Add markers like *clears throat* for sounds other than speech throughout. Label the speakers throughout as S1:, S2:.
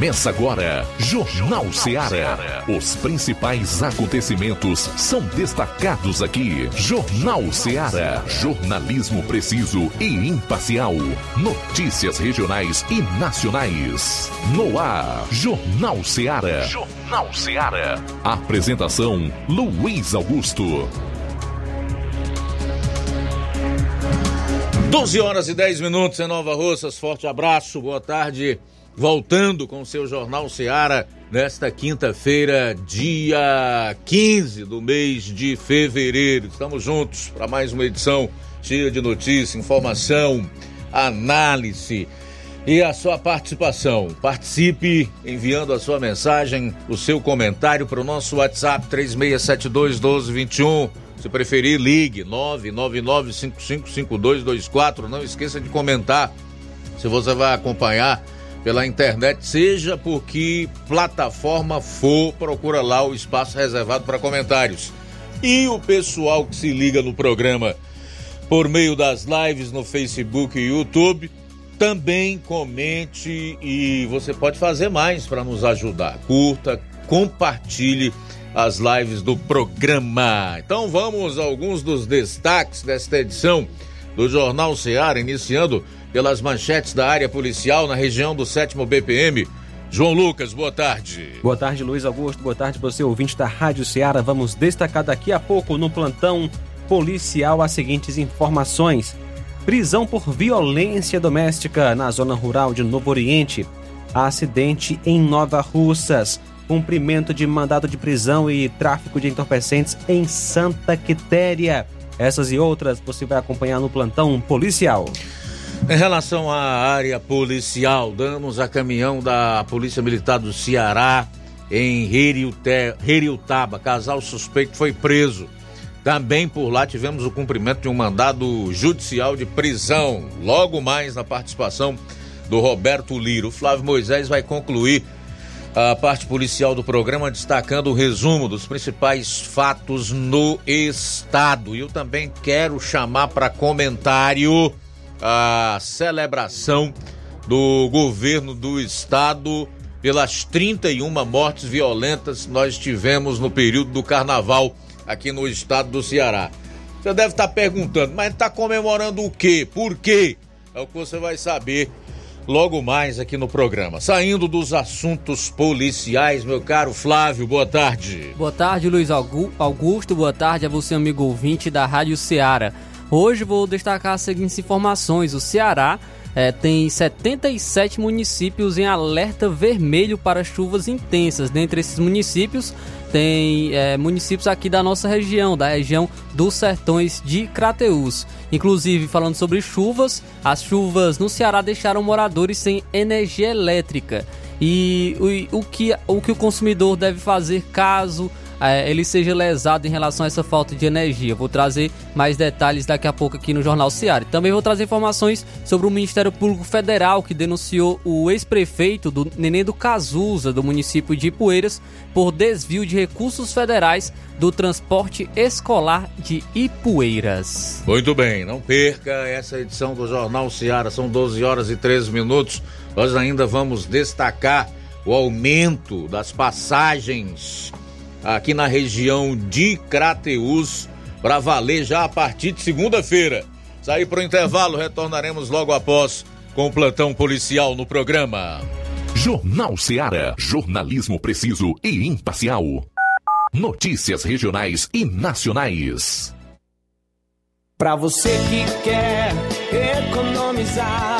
S1: Começa agora, Jornal Ceará. Os principais acontecimentos são destacados aqui. Jornal Ceará. Jornalismo preciso e imparcial. Notícias regionais e nacionais. No ar, Jornal Ceará. Jornal Ceará. Apresentação: Luiz Augusto.
S2: 12 horas e 10 minutos em Nova Russas. Forte abraço, boa tarde. Voltando com o seu Jornal Seara nesta quinta-feira, dia 15 do mês de fevereiro. Estamos juntos para mais uma edição cheia de notícia, informação, análise e a sua participação. Participe enviando a sua mensagem, o seu comentário para o nosso WhatsApp 3672 1221 se preferir, ligue 999555224. Não esqueça de comentar se você vai acompanhar pela internet, seja por que plataforma for, procura lá o espaço reservado para comentários. E o pessoal que se liga no programa por meio das lives no Facebook e YouTube, também comente e você pode fazer mais para nos ajudar. Curta, compartilhe as lives do programa. Então vamos a alguns dos destaques desta edição do Jornal Seara, iniciando pelas manchetes da área policial na região do 7 BPM. João Lucas, boa tarde.
S3: Boa tarde, Luiz Augusto. Boa tarde, você ouvinte da Rádio Ceará. Vamos destacar daqui a pouco no plantão policial as seguintes informações: prisão por violência doméstica na zona rural de Novo Oriente, acidente em Nova Russas cumprimento de mandado de prisão e tráfico de entorpecentes em Santa Quitéria. Essas e outras você vai acompanhar no plantão policial.
S2: Em relação à área policial, damos a caminhão da Polícia Militar do Ceará em Heriutaba. Casal suspeito foi preso. Também por lá tivemos o cumprimento de um mandado judicial de prisão. Logo mais na participação do Roberto Liro. Flávio Moisés vai concluir a parte policial do programa destacando o resumo dos principais fatos no estado. E eu também quero chamar para comentário a celebração do governo do estado pelas 31 mortes violentas que nós tivemos no período do carnaval aqui no estado do Ceará. Você deve estar perguntando, mas está comemorando o quê? Por quê? É o que você vai saber logo mais aqui no programa. Saindo dos assuntos policiais, meu caro Flávio, boa tarde.
S4: Boa tarde, Luiz Augusto. Boa tarde a você, amigo ouvinte da Rádio Ceará. Hoje vou destacar as seguintes informações. O Ceará é, tem 77 municípios em alerta vermelho para chuvas intensas. Dentre esses municípios, tem é, municípios aqui da nossa região, da região dos sertões de Crateús. Inclusive, falando sobre chuvas, as chuvas no Ceará deixaram moradores sem energia elétrica. E o, o, que, o que o consumidor deve fazer caso é, ele seja lesado em relação a essa falta de energia. Vou trazer mais detalhes daqui a pouco aqui no Jornal Seara. Também vou trazer informações sobre o Ministério Público Federal que denunciou o ex-prefeito do Neném do Cazuza, do município de Ipueiras, por desvio de recursos federais do transporte escolar de Ipueiras.
S2: Muito bem, não perca essa edição do Jornal Seara, são 12 horas e 13 minutos. Nós ainda vamos destacar o aumento das passagens aqui na região de Crateús para valer já a partir de segunda-feira. Sair para o intervalo, retornaremos logo após com o plantão policial no programa.
S1: Jornal Seara. Jornalismo preciso e imparcial. Notícias regionais e nacionais.
S5: Para você que quer economizar.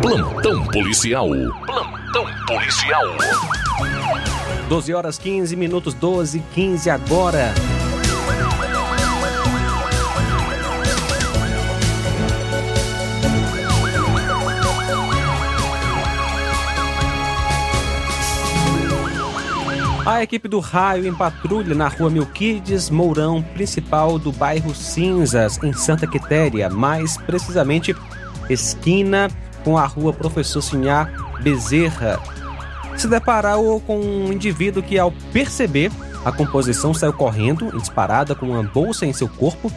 S1: Plantão policial. Plantão policial.
S3: 12 horas 15 minutos, 12 15 agora. A equipe do Raio em patrulha na rua Milquides Mourão, principal do bairro Cinzas, em Santa Quitéria, mais precisamente esquina com a rua Professor Sinhá Bezerra. Se deparou com um indivíduo que, ao perceber a composição, saiu correndo, disparada com uma bolsa em seu corpo,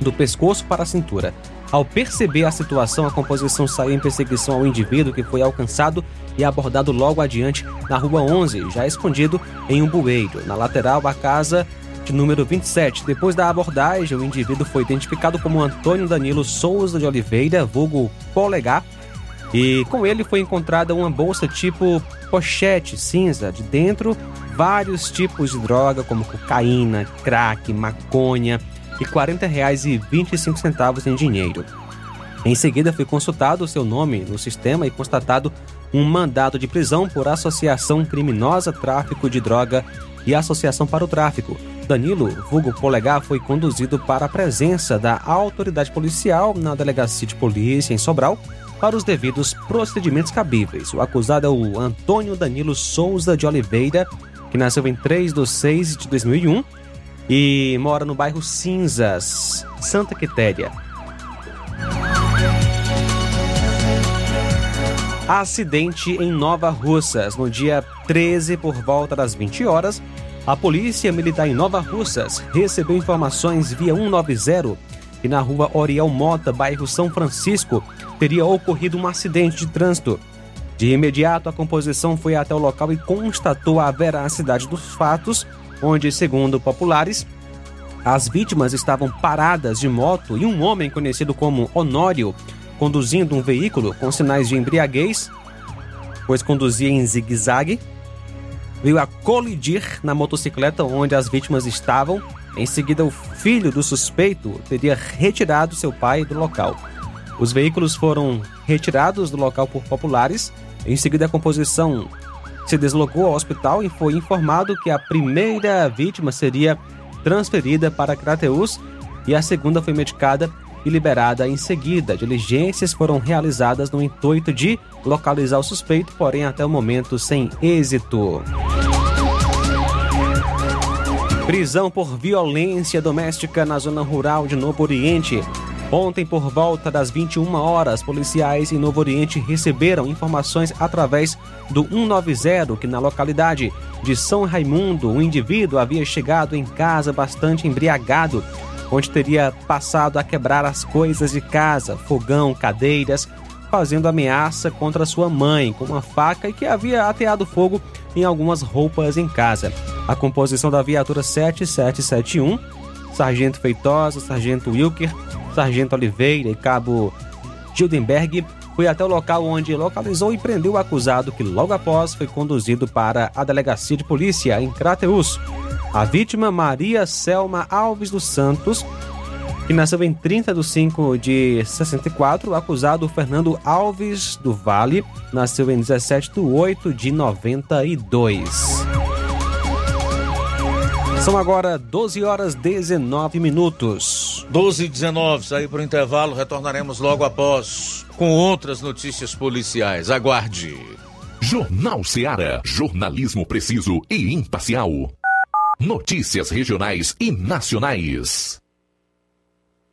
S3: do pescoço para a cintura. Ao perceber a situação, a composição saiu em perseguição ao indivíduo que foi alcançado e abordado logo adiante na rua 11, já escondido em um bueiro. Na lateral, a casa de número 27. Depois da abordagem, o indivíduo foi identificado como Antônio Danilo Souza de Oliveira, vulgo Polegar, e com ele foi encontrada uma bolsa tipo pochete cinza, de dentro vários tipos de droga, como cocaína, crack, maconha e R$ 40,25 em dinheiro. Em seguida, foi consultado o seu nome no sistema e constatado um mandado de prisão por associação criminosa, tráfico de droga e associação para o tráfico. Danilo, vulgo Polegar, foi conduzido para a presença da autoridade policial na delegacia de polícia em Sobral para os devidos procedimentos cabíveis. O acusado é o Antônio Danilo Souza de Oliveira, que nasceu em 3 de 6 de 2001 e mora no bairro Cinzas, Santa Quitéria. Acidente em Nova Russas. No dia 13, por volta das 20 horas, a Polícia Militar em Nova Russas recebeu informações via 190 que na rua Oriel Mota, bairro São Francisco, teria ocorrido um acidente de trânsito. De imediato, a composição foi até o local e constatou a veracidade dos fatos, onde, segundo populares, as vítimas estavam paradas de moto e um homem conhecido como Honório, conduzindo um veículo com sinais de embriaguez, pois conduzia em zigue-zague, veio a colidir na motocicleta onde as vítimas estavam. Em seguida, o filho do suspeito teria retirado seu pai do local. Os veículos foram retirados do local por populares. Em seguida, a composição se deslocou ao hospital e foi informado que a primeira vítima seria transferida para Crateus e a segunda foi medicada e liberada em seguida. Diligências foram realizadas no intuito de localizar o suspeito, porém até o momento sem êxito. Prisão por violência doméstica na zona rural de Novo Oriente. Ontem, por volta das 21 horas, policiais em Novo Oriente receberam informações através do 190 que na localidade de São Raimundo, um indivíduo havia chegado em casa bastante embriagado onde teria passado a quebrar as coisas de casa, fogão, cadeiras, fazendo ameaça contra sua mãe com uma faca e que havia ateado fogo em algumas roupas em casa. A composição da viatura 7771, Sargento Feitosa, Sargento Wilker, Sargento Oliveira e Cabo Gildenberg foi até o local onde localizou e prendeu o acusado, que logo após foi conduzido para a delegacia de polícia em Crateus. A vítima, Maria Selma Alves dos Santos, que nasceu em 30 de 5 de 64, o acusado Fernando Alves do Vale, nasceu em 17 de 8 de 92. São agora 12 horas 19 minutos.
S2: 12 e 19, sair para o intervalo, retornaremos logo após com outras notícias policiais. Aguarde.
S1: Jornal Seara. Jornalismo preciso e imparcial. Notícias regionais e nacionais.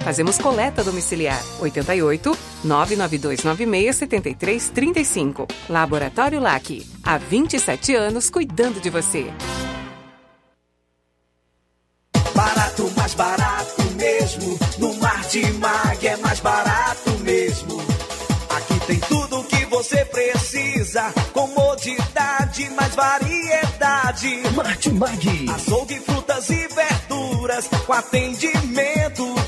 S6: Fazemos coleta domiciliar 88 99296 7335. Laboratório LAC. Há 27 anos cuidando de você.
S5: Barato, mais barato mesmo. No Martimag é mais barato mesmo. Aqui tem tudo o que você precisa. Comodidade, mais variedade. Martimag. Açougue, frutas e verduras. Com atendimento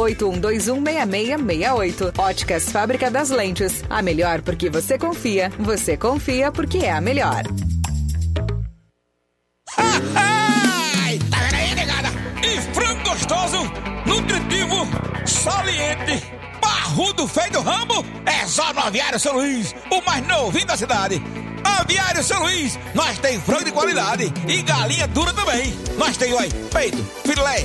S7: 81216668. Óticas Fábrica das Lentes. A melhor porque você confia. Você confia porque é a melhor.
S8: Ai, tá vendo aí, negada? E frango gostoso, nutritivo, saliente, barrudo feio do ramo, é só no Aviário São Luís, o mais novinho da cidade. Aviário São Luís, nós tem frango de qualidade e galinha dura também. Nós tem, oi, peito, filé,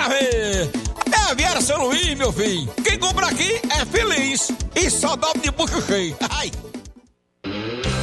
S8: Bora ver. É a Viera São Luís, meu filho. Quem compra aqui é feliz. E só dobra de bucho cheio. *laughs* Ai.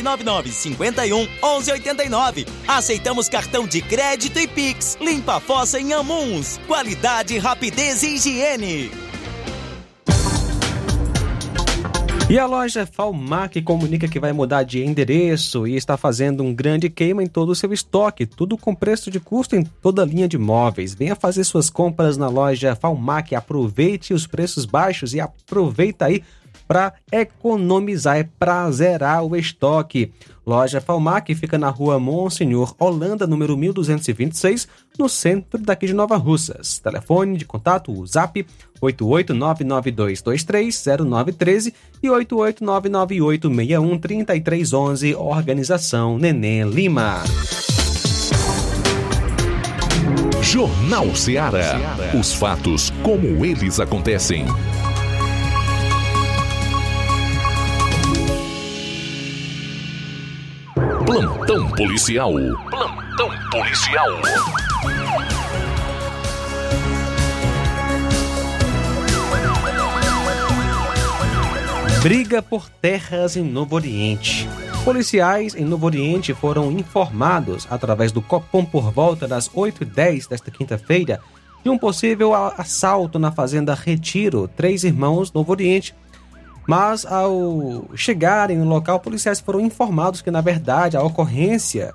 S9: 999 51 11 89. Aceitamos cartão de crédito e Pix. Limpa a fossa em Amuns. Qualidade, rapidez e higiene.
S3: E a loja Falmac comunica que vai mudar de endereço e está fazendo um grande queima em todo o seu estoque, tudo com preço de custo em toda a linha de móveis. Venha fazer suas compras na loja Falmac, aproveite os preços baixos e aproveita aí para economizar, é para zerar o estoque. Loja Falmac fica na rua Monsenhor Holanda, número 1226, no centro daqui de Nova Russas. Telefone de contato, o zap 88992230913 e 88998613311, Organização Neném Lima.
S1: Jornal Ceará. Os fatos como eles acontecem. Plantão policial. Plantão policial.
S3: Briga por terras em Novo Oriente. Policiais em Novo Oriente foram informados através do Copom por volta das 8h10 desta quinta-feira de um possível assalto na fazenda Retiro, Três Irmãos, Novo Oriente. Mas ao chegarem no local, policiais foram informados que, na verdade, a ocorrência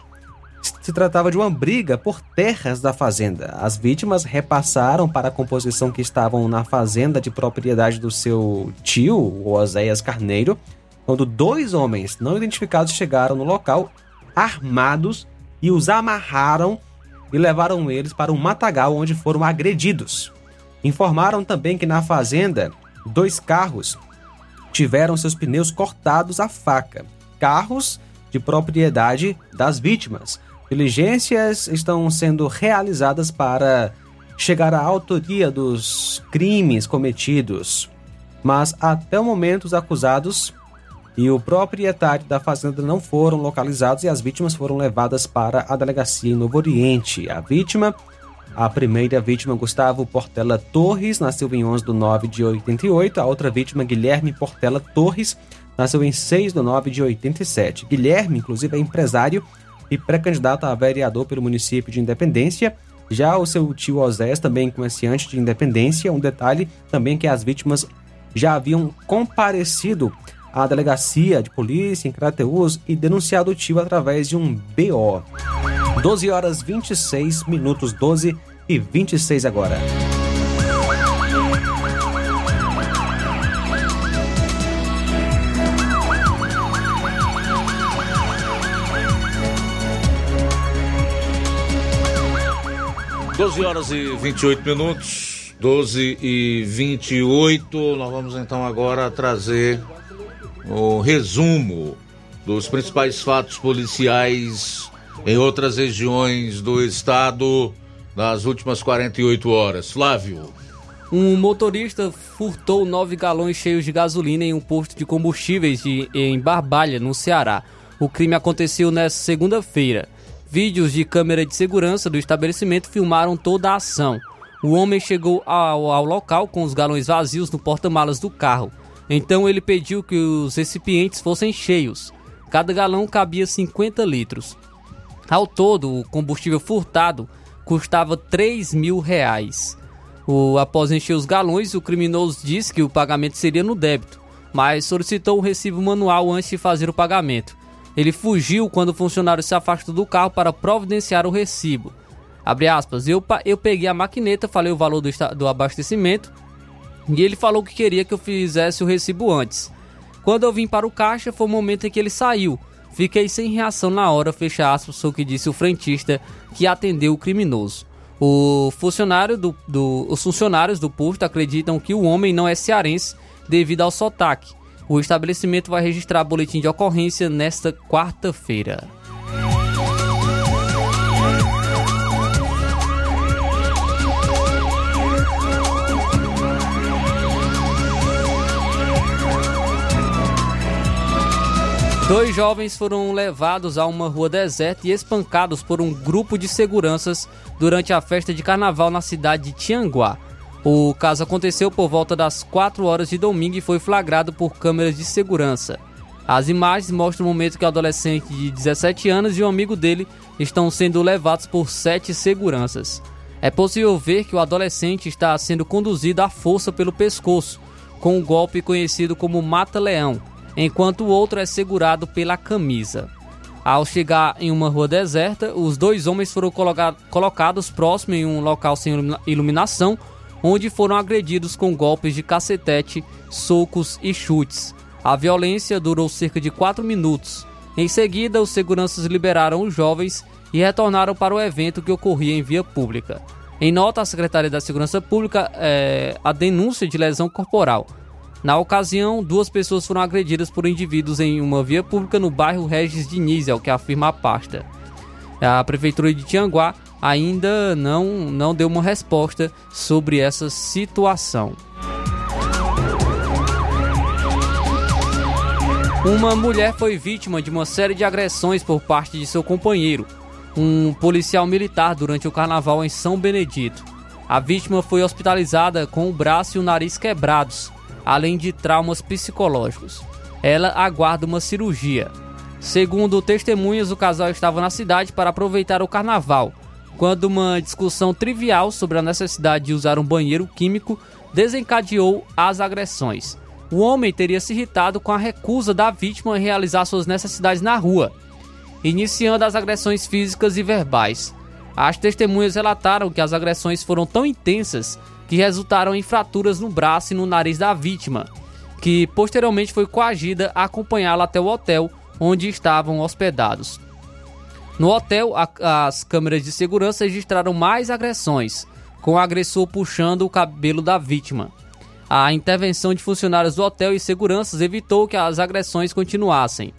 S3: se tratava de uma briga por terras da fazenda. As vítimas repassaram para a composição que estavam na fazenda de propriedade do seu tio, o Oséias Carneiro, quando dois homens não identificados chegaram no local armados e os amarraram e levaram eles para um matagal onde foram agredidos. Informaram também que na fazenda, dois carros tiveram seus pneus cortados à faca. Carros de propriedade das vítimas. Diligências estão sendo realizadas para chegar à autoria dos crimes cometidos. Mas até o momento os acusados e o proprietário da fazenda não foram localizados e as vítimas foram levadas para a delegacia em Novo Oriente. A vítima, a primeira vítima, Gustavo Portela Torres, nasceu em 11 de 9 de 88. A outra vítima, Guilherme Portela Torres, nasceu em 6 de 9 de 87. Guilherme, inclusive, é empresário e pré-candidato a vereador pelo município de Independência. Já o seu tio Osés, também comerciante de Independência. Um detalhe também que as vítimas já haviam comparecido à delegacia de polícia em Crateus e denunciado o tio através de um BO. 12 horas 26 minutos, 12 e 26 agora.
S2: Doze horas e 28 minutos, 12 e 28. Nós vamos então agora trazer o resumo dos principais fatos policiais em outras regiões do estado nas últimas 48 horas. Flávio.
S4: Um motorista furtou nove galões cheios de gasolina em um posto de combustíveis de, em Barbalha, no Ceará. O crime aconteceu nesta segunda-feira. Vídeos de câmera de segurança do estabelecimento filmaram toda a ação. O homem chegou ao, ao local com os galões vazios no porta-malas do carro. Então ele pediu que os recipientes fossem cheios. Cada galão cabia 50 litros. Ao todo, o combustível furtado custava 3 mil reais. O, após encher os galões, o criminoso disse que o pagamento seria no débito, mas solicitou o recibo manual antes de fazer o pagamento. Ele fugiu quando o funcionário se afastou do carro para providenciar o recibo. Abre aspas, eu, eu peguei a maquineta, falei o valor do, do abastecimento e ele falou que queria que eu fizesse o recibo antes. Quando eu vim para o caixa, foi o momento em que ele saiu. Fiquei sem reação na hora, fecha aspas, o que disse o frentista que atendeu o criminoso. O funcionário do, do- os funcionários do posto acreditam que o homem não é cearense devido ao sotaque. O estabelecimento vai registrar boletim de ocorrência nesta quarta-feira. Dois jovens foram levados a uma rua deserta e espancados por um grupo de seguranças durante a festa de carnaval na cidade de Tianguá. O caso aconteceu por volta das 4 horas de domingo e foi flagrado por câmeras de segurança. As imagens mostram o momento que o adolescente de 17 anos e um amigo dele estão sendo levados por sete seguranças. É possível ver que o adolescente está sendo conduzido à força pelo pescoço, com um golpe conhecido como mata-leão, enquanto o outro é segurado pela camisa. Ao chegar em uma rua deserta, os dois homens foram colocados próximos em um local sem iluminação, onde foram agredidos com golpes de cacetete, socos e chutes. A violência durou cerca de 4 minutos. Em seguida, os seguranças liberaram os jovens e retornaram para o evento que ocorria em via pública. Em nota, a Secretaria da Segurança Pública é, a denúncia de lesão corporal. Na ocasião, duas pessoas foram agredidas por indivíduos em uma via pública no bairro Regis Diniz, é o que afirma a pasta. A Prefeitura de Tianguá ainda não, não deu uma resposta sobre essa situação. Uma mulher foi vítima de uma série de agressões por parte de seu companheiro, um policial militar, durante o carnaval em São Benedito. A vítima foi hospitalizada com o braço e o nariz quebrados além de traumas psicológicos. Ela aguarda uma cirurgia. Segundo testemunhas, o casal estava na cidade para aproveitar o carnaval, quando uma discussão trivial sobre a necessidade de usar um banheiro químico desencadeou as agressões. O homem teria se irritado com a recusa da vítima em realizar suas necessidades na rua, iniciando as agressões físicas e verbais. As testemunhas relataram que as agressões foram tão intensas que resultaram em fraturas no braço e no nariz da vítima, que posteriormente foi coagida a acompanhá-la até o hotel onde estavam hospedados. No hotel, a, as câmeras de segurança registraram mais agressões, com o agressor puxando o cabelo da vítima. A intervenção de funcionários do hotel e seguranças evitou que as agressões continuassem.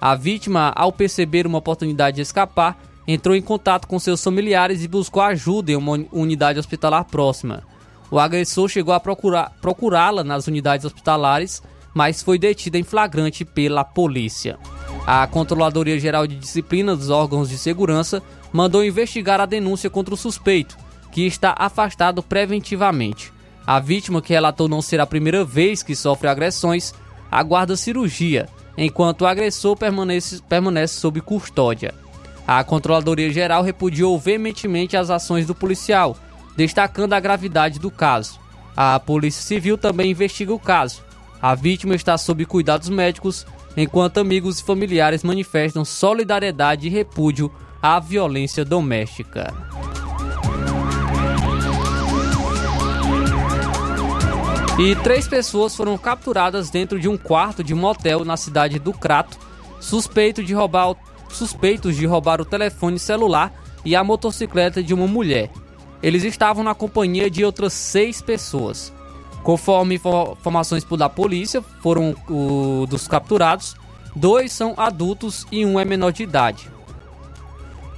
S4: A vítima, ao perceber uma oportunidade de escapar, entrou em contato com seus familiares e buscou ajuda em uma unidade hospitalar próxima. O agressor chegou a procurá-la nas unidades hospitalares, mas foi detido em flagrante pela polícia. A Controladoria Geral de Disciplina dos órgãos de segurança mandou investigar a denúncia contra o suspeito, que está afastado preventivamente. A vítima, que relatou não ser a primeira vez que sofre agressões, aguarda cirurgia, enquanto o agressor permanece, permanece sob custódia. A Controladoria Geral repudiou veementemente as ações do policial destacando a gravidade do caso. A Polícia Civil também investiga o caso. A vítima está sob cuidados médicos, enquanto amigos e familiares manifestam solidariedade e repúdio à violência doméstica. E três pessoas foram capturadas dentro de um quarto de motel na cidade do Crato, suspeito de roubar, suspeitos de roubar o telefone celular e a motocicleta de uma mulher. Eles estavam na companhia de outras seis pessoas. Conforme informações da polícia, foram o, dos capturados, dois são adultos e um é menor de idade.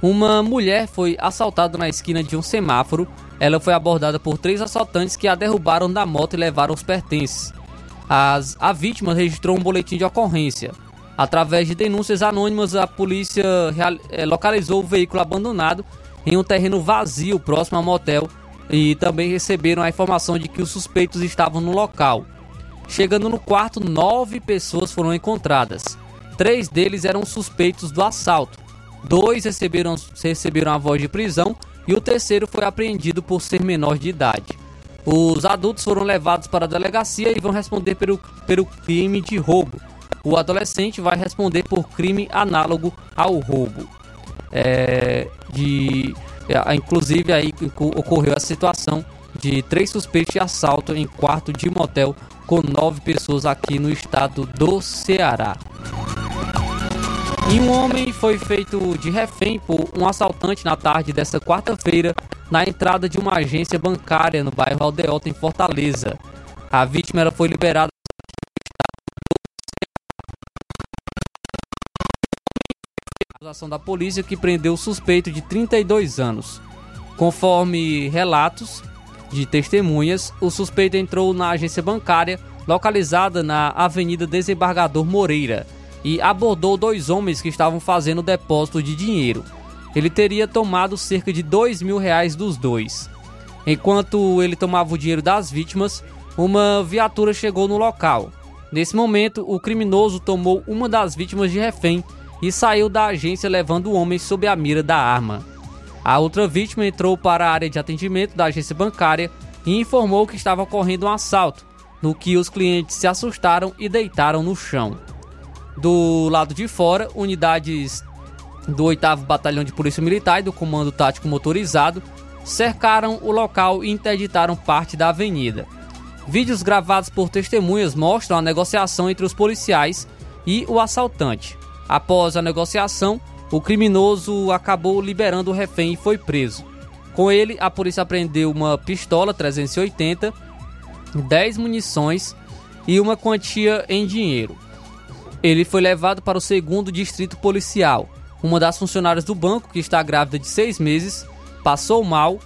S4: Uma mulher foi assaltada na esquina de um semáforo. Ela foi abordada por três assaltantes que a derrubaram da moto e levaram os pertences. As, a vítima registrou um boletim de ocorrência. Através de denúncias anônimas, a polícia real, é, localizou o veículo abandonado em um terreno vazio próximo ao motel e também receberam a informação de que os suspeitos estavam no local. Chegando no quarto, nove pessoas foram encontradas. Três deles eram suspeitos do assalto. Dois receberam, receberam a voz de prisão e o terceiro foi apreendido por ser menor de idade. Os adultos foram levados para a delegacia e vão responder pelo, pelo crime de roubo. O adolescente vai responder por crime análogo ao roubo é, de é, inclusive aí ocorreu a situação de três suspeitos de assalto em quarto de motel com nove pessoas aqui no estado do Ceará. E um homem foi feito de refém por um assaltante na tarde desta quarta-feira na entrada de uma agência bancária no bairro Aldeota, em Fortaleza. A vítima foi liberada A ação da polícia que prendeu o suspeito de 32 anos. Conforme relatos de testemunhas, o suspeito entrou na agência bancária localizada na Avenida Desembargador Moreira e abordou dois homens que estavam fazendo depósito de dinheiro. Ele teria tomado cerca de dois mil reais dos dois. Enquanto ele tomava o dinheiro das vítimas, uma viatura chegou no local. Nesse momento, o criminoso tomou uma das vítimas de refém e saiu da agência levando o homem sob a mira da arma. A outra vítima entrou para a área de atendimento da agência bancária e informou que estava ocorrendo um assalto, no que os clientes se assustaram e deitaram no chão. Do lado de fora, unidades do 8 Batalhão de Polícia Militar e do Comando Tático Motorizado cercaram o local e interditaram parte da avenida. Vídeos gravados por testemunhas mostram a negociação entre os policiais e o assaltante. Após a negociação, o criminoso acabou liberando o refém e foi preso. Com ele, a polícia apreendeu uma pistola 380, 10 munições e uma quantia em dinheiro. Ele foi levado para o segundo distrito policial. Uma das funcionárias do banco, que está grávida de seis meses, passou mal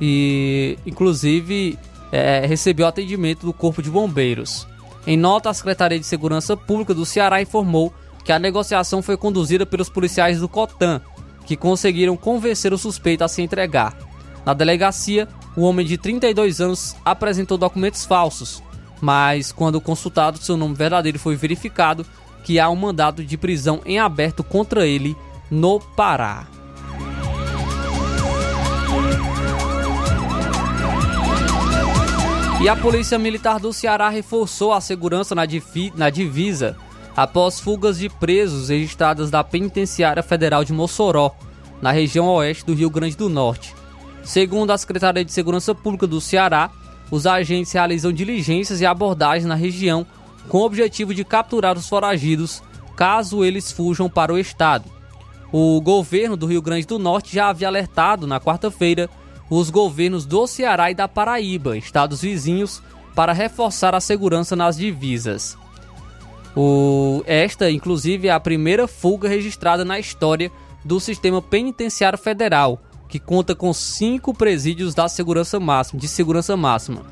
S4: e, inclusive, é, recebeu atendimento do Corpo de Bombeiros. Em nota, a Secretaria de Segurança Pública do Ceará informou que a negociação foi conduzida pelos policiais do Cotan, que conseguiram convencer o suspeito a se entregar. Na delegacia, o homem de 32 anos apresentou documentos falsos, mas quando consultado seu nome verdadeiro foi verificado que há um mandado de prisão em aberto contra ele no Pará. E a Polícia Militar do Ceará reforçou a segurança na, na divisa após fugas de presos registradas da Penitenciária Federal de Mossoró, na região oeste do Rio Grande do Norte. Segundo a Secretaria de Segurança Pública do Ceará, os agentes realizam diligências e abordagens na região com o objetivo de capturar os foragidos caso eles fujam para o estado. O governo do Rio Grande do Norte já havia alertado na quarta-feira os governos do Ceará e da Paraíba, estados vizinhos, para reforçar a segurança nas divisas. O, esta, inclusive, é a primeira fuga registrada na história do sistema penitenciário federal, que conta com cinco presídios da segurança máxima, de segurança máxima.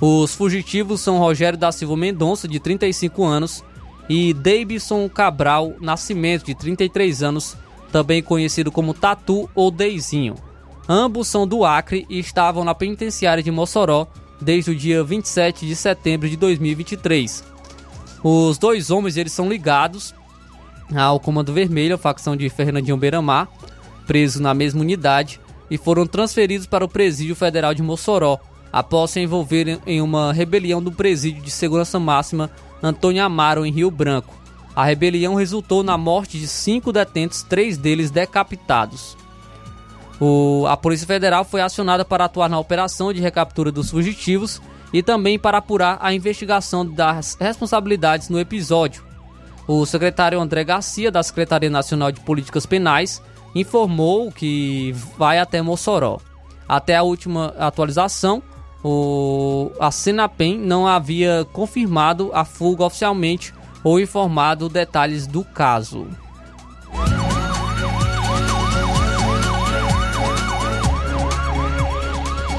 S4: Os fugitivos são Rogério da Silva Mendonça, de 35 anos, e Davidson Cabral Nascimento, de 33 anos, também conhecido como Tatu ou Deizinho. Ambos são do Acre e estavam na penitenciária de Mossoró desde o dia 27 de setembro de 2023. Os dois homens eles são ligados ao Comando Vermelho, a facção de Fernandinho Beiramar, presos na mesma unidade, e foram transferidos para o Presídio Federal de Mossoró, após se envolverem em uma rebelião do Presídio de Segurança Máxima Antônio Amaro, em Rio Branco. A rebelião resultou na morte de cinco detentos, três deles decapitados. O, a Polícia Federal foi acionada para atuar na operação de recaptura dos fugitivos e também para apurar a investigação das responsabilidades no episódio. O secretário André Garcia, da Secretaria Nacional de Políticas Penais, informou que vai até Mossoró. Até a última atualização, o, a Senapem não havia confirmado a fuga oficialmente ou informado detalhes do caso.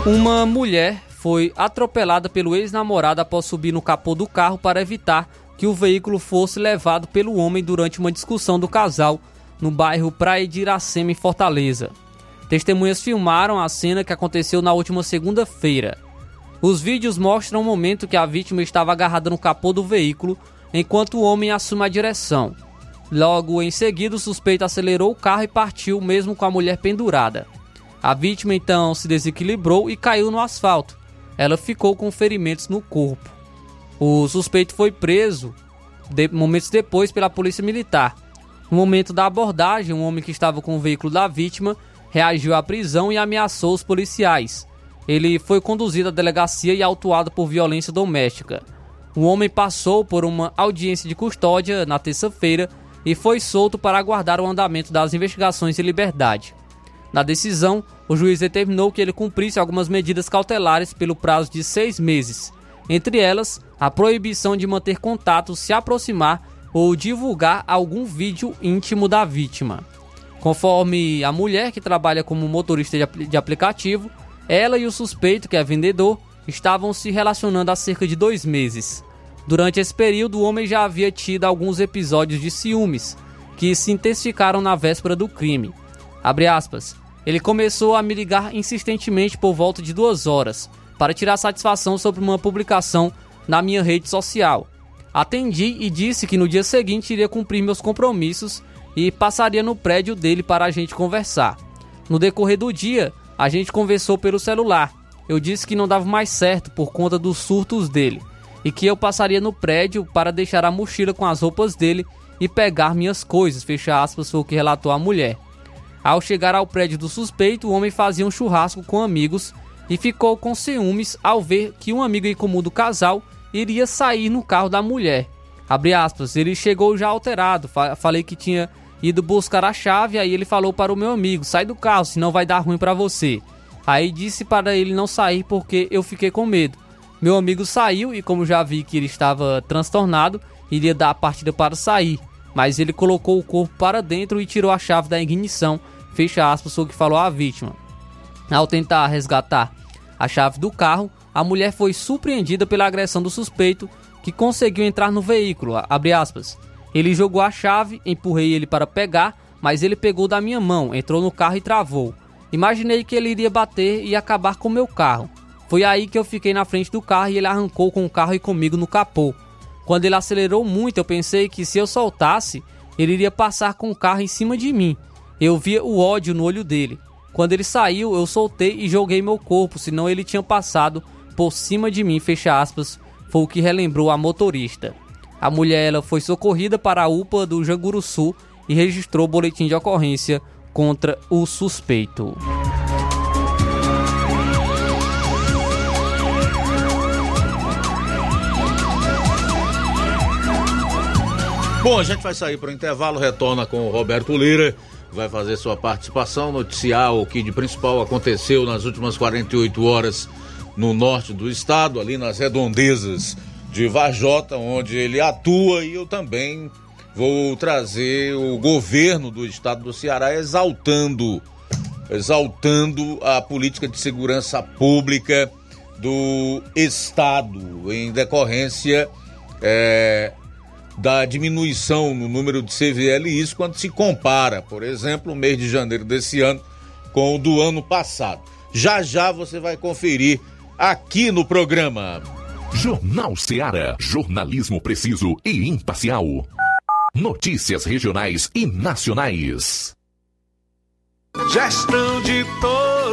S4: Uma mulher foi atropelada pelo ex-namorado após subir no capô do carro para evitar que o veículo fosse levado pelo homem durante uma discussão do casal no bairro Praia de Iracema, em Fortaleza. Testemunhas filmaram a cena que aconteceu na última segunda-feira. Os vídeos mostram o momento que a vítima estava agarrada no capô do veículo enquanto o homem assume a direção. Logo em seguida, o suspeito acelerou o carro e partiu, mesmo com a mulher pendurada. A vítima então se desequilibrou e caiu no asfalto. Ela ficou com ferimentos no corpo. O suspeito foi preso de, momentos depois pela polícia militar. No momento da abordagem, um homem que estava com o veículo da vítima reagiu à prisão e ameaçou os policiais. Ele foi conduzido à delegacia e autuado por violência doméstica. O homem passou por uma audiência de custódia na terça-feira e foi solto para aguardar o andamento das investigações em liberdade. Na decisão, o juiz determinou que ele cumprisse algumas medidas cautelares pelo prazo de seis meses, entre elas a proibição de manter contato, se aproximar ou divulgar algum vídeo íntimo da vítima. Conforme a mulher que trabalha como motorista de, apl de aplicativo, ela e o suspeito, que é vendedor, estavam se relacionando há cerca de dois meses. Durante esse período, o homem já havia tido alguns episódios de ciúmes, que se intensificaram na véspera do crime. Aspas, ele começou a me ligar insistentemente por volta de duas horas, para tirar satisfação sobre uma publicação na minha rede social. Atendi e disse que no dia seguinte iria cumprir meus compromissos e passaria no prédio dele para a gente conversar. No decorrer do dia, a gente conversou pelo celular. Eu disse que não dava mais certo por conta dos surtos dele e que eu passaria no prédio para deixar a mochila com as roupas dele e pegar minhas coisas, fecha aspas, foi o que relatou a mulher. Ao chegar ao prédio do suspeito, o homem fazia um churrasco com amigos e ficou com ciúmes ao ver que um amigo em comum do casal iria sair no carro da mulher. Aspas, ele chegou já alterado, falei que tinha ido buscar a chave, aí ele falou para o meu amigo: sai do carro, senão vai dar ruim para você. Aí disse para ele não sair porque eu fiquei com medo. Meu amigo saiu e, como já vi que ele estava transtornado, iria dar a partida para sair, mas ele colocou o corpo para dentro e tirou a chave da ignição. Fecha aspas, o que falou a vítima. Ao tentar resgatar a chave do carro, a mulher foi surpreendida pela agressão do suspeito, que conseguiu entrar no veículo. Abre aspas. Ele jogou a chave, empurrei ele para pegar, mas ele pegou da minha mão, entrou no carro e travou. Imaginei que ele iria bater e acabar com meu carro. Foi aí que eu fiquei na frente do carro e ele arrancou com o carro e comigo no capô. Quando ele acelerou muito, eu pensei que se eu soltasse, ele iria passar com o carro em cima de mim. Eu via o ódio no olho dele. Quando ele saiu, eu soltei e joguei meu corpo, senão ele tinha passado por cima de mim, fecha aspas, foi o que relembrou a motorista. A mulher ela foi socorrida para a UPA do Janguruçu e registrou boletim de ocorrência contra o suspeito.
S2: Bom, a gente vai sair para o intervalo, retorna com o Roberto Lira, vai fazer sua participação, noticiar o que de principal aconteceu nas últimas 48 horas no norte do estado, ali nas redondezas de Vajota, onde ele atua, e eu também vou trazer o governo do estado do Ceará exaltando exaltando a política de segurança pública do estado em decorrência é, da diminuição no número de CVLIs quando se compara, por exemplo, o mês de janeiro desse ano com o do ano passado. Já já você vai conferir aqui no programa.
S1: Jornal Ceará, jornalismo preciso e imparcial. Notícias regionais e nacionais.
S10: Gestão de todos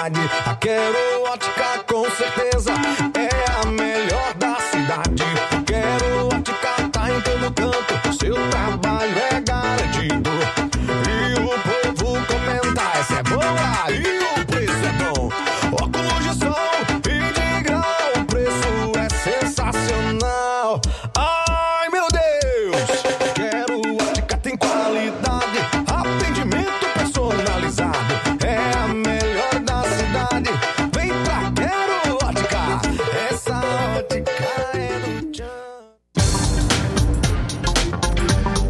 S10: Qualidade, a Quero Ótica com certeza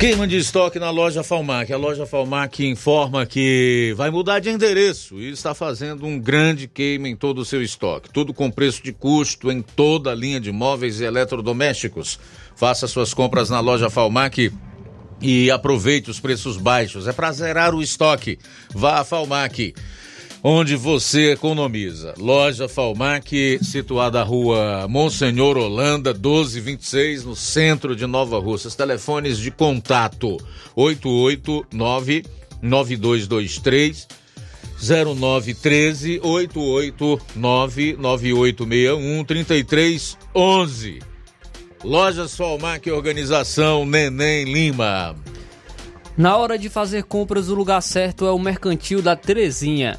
S2: Queima de estoque na loja Falmac. A loja Falmac informa que vai mudar de endereço e está fazendo um grande queima em todo o seu estoque. Tudo com preço de custo em toda a linha de móveis e eletrodomésticos. Faça suas compras na loja Falmac e aproveite os preços baixos. É para zerar o estoque. Vá a Falmac onde você economiza. Loja Falmac, situada na rua Monsenhor Holanda, 1226, no centro de Nova Russas. Telefones de contato: 889 9223 0913 889 9861 3311. Lojas Falmac, organização Neném Lima.
S4: Na hora de fazer compras, o lugar certo é o Mercantil da Terezinha.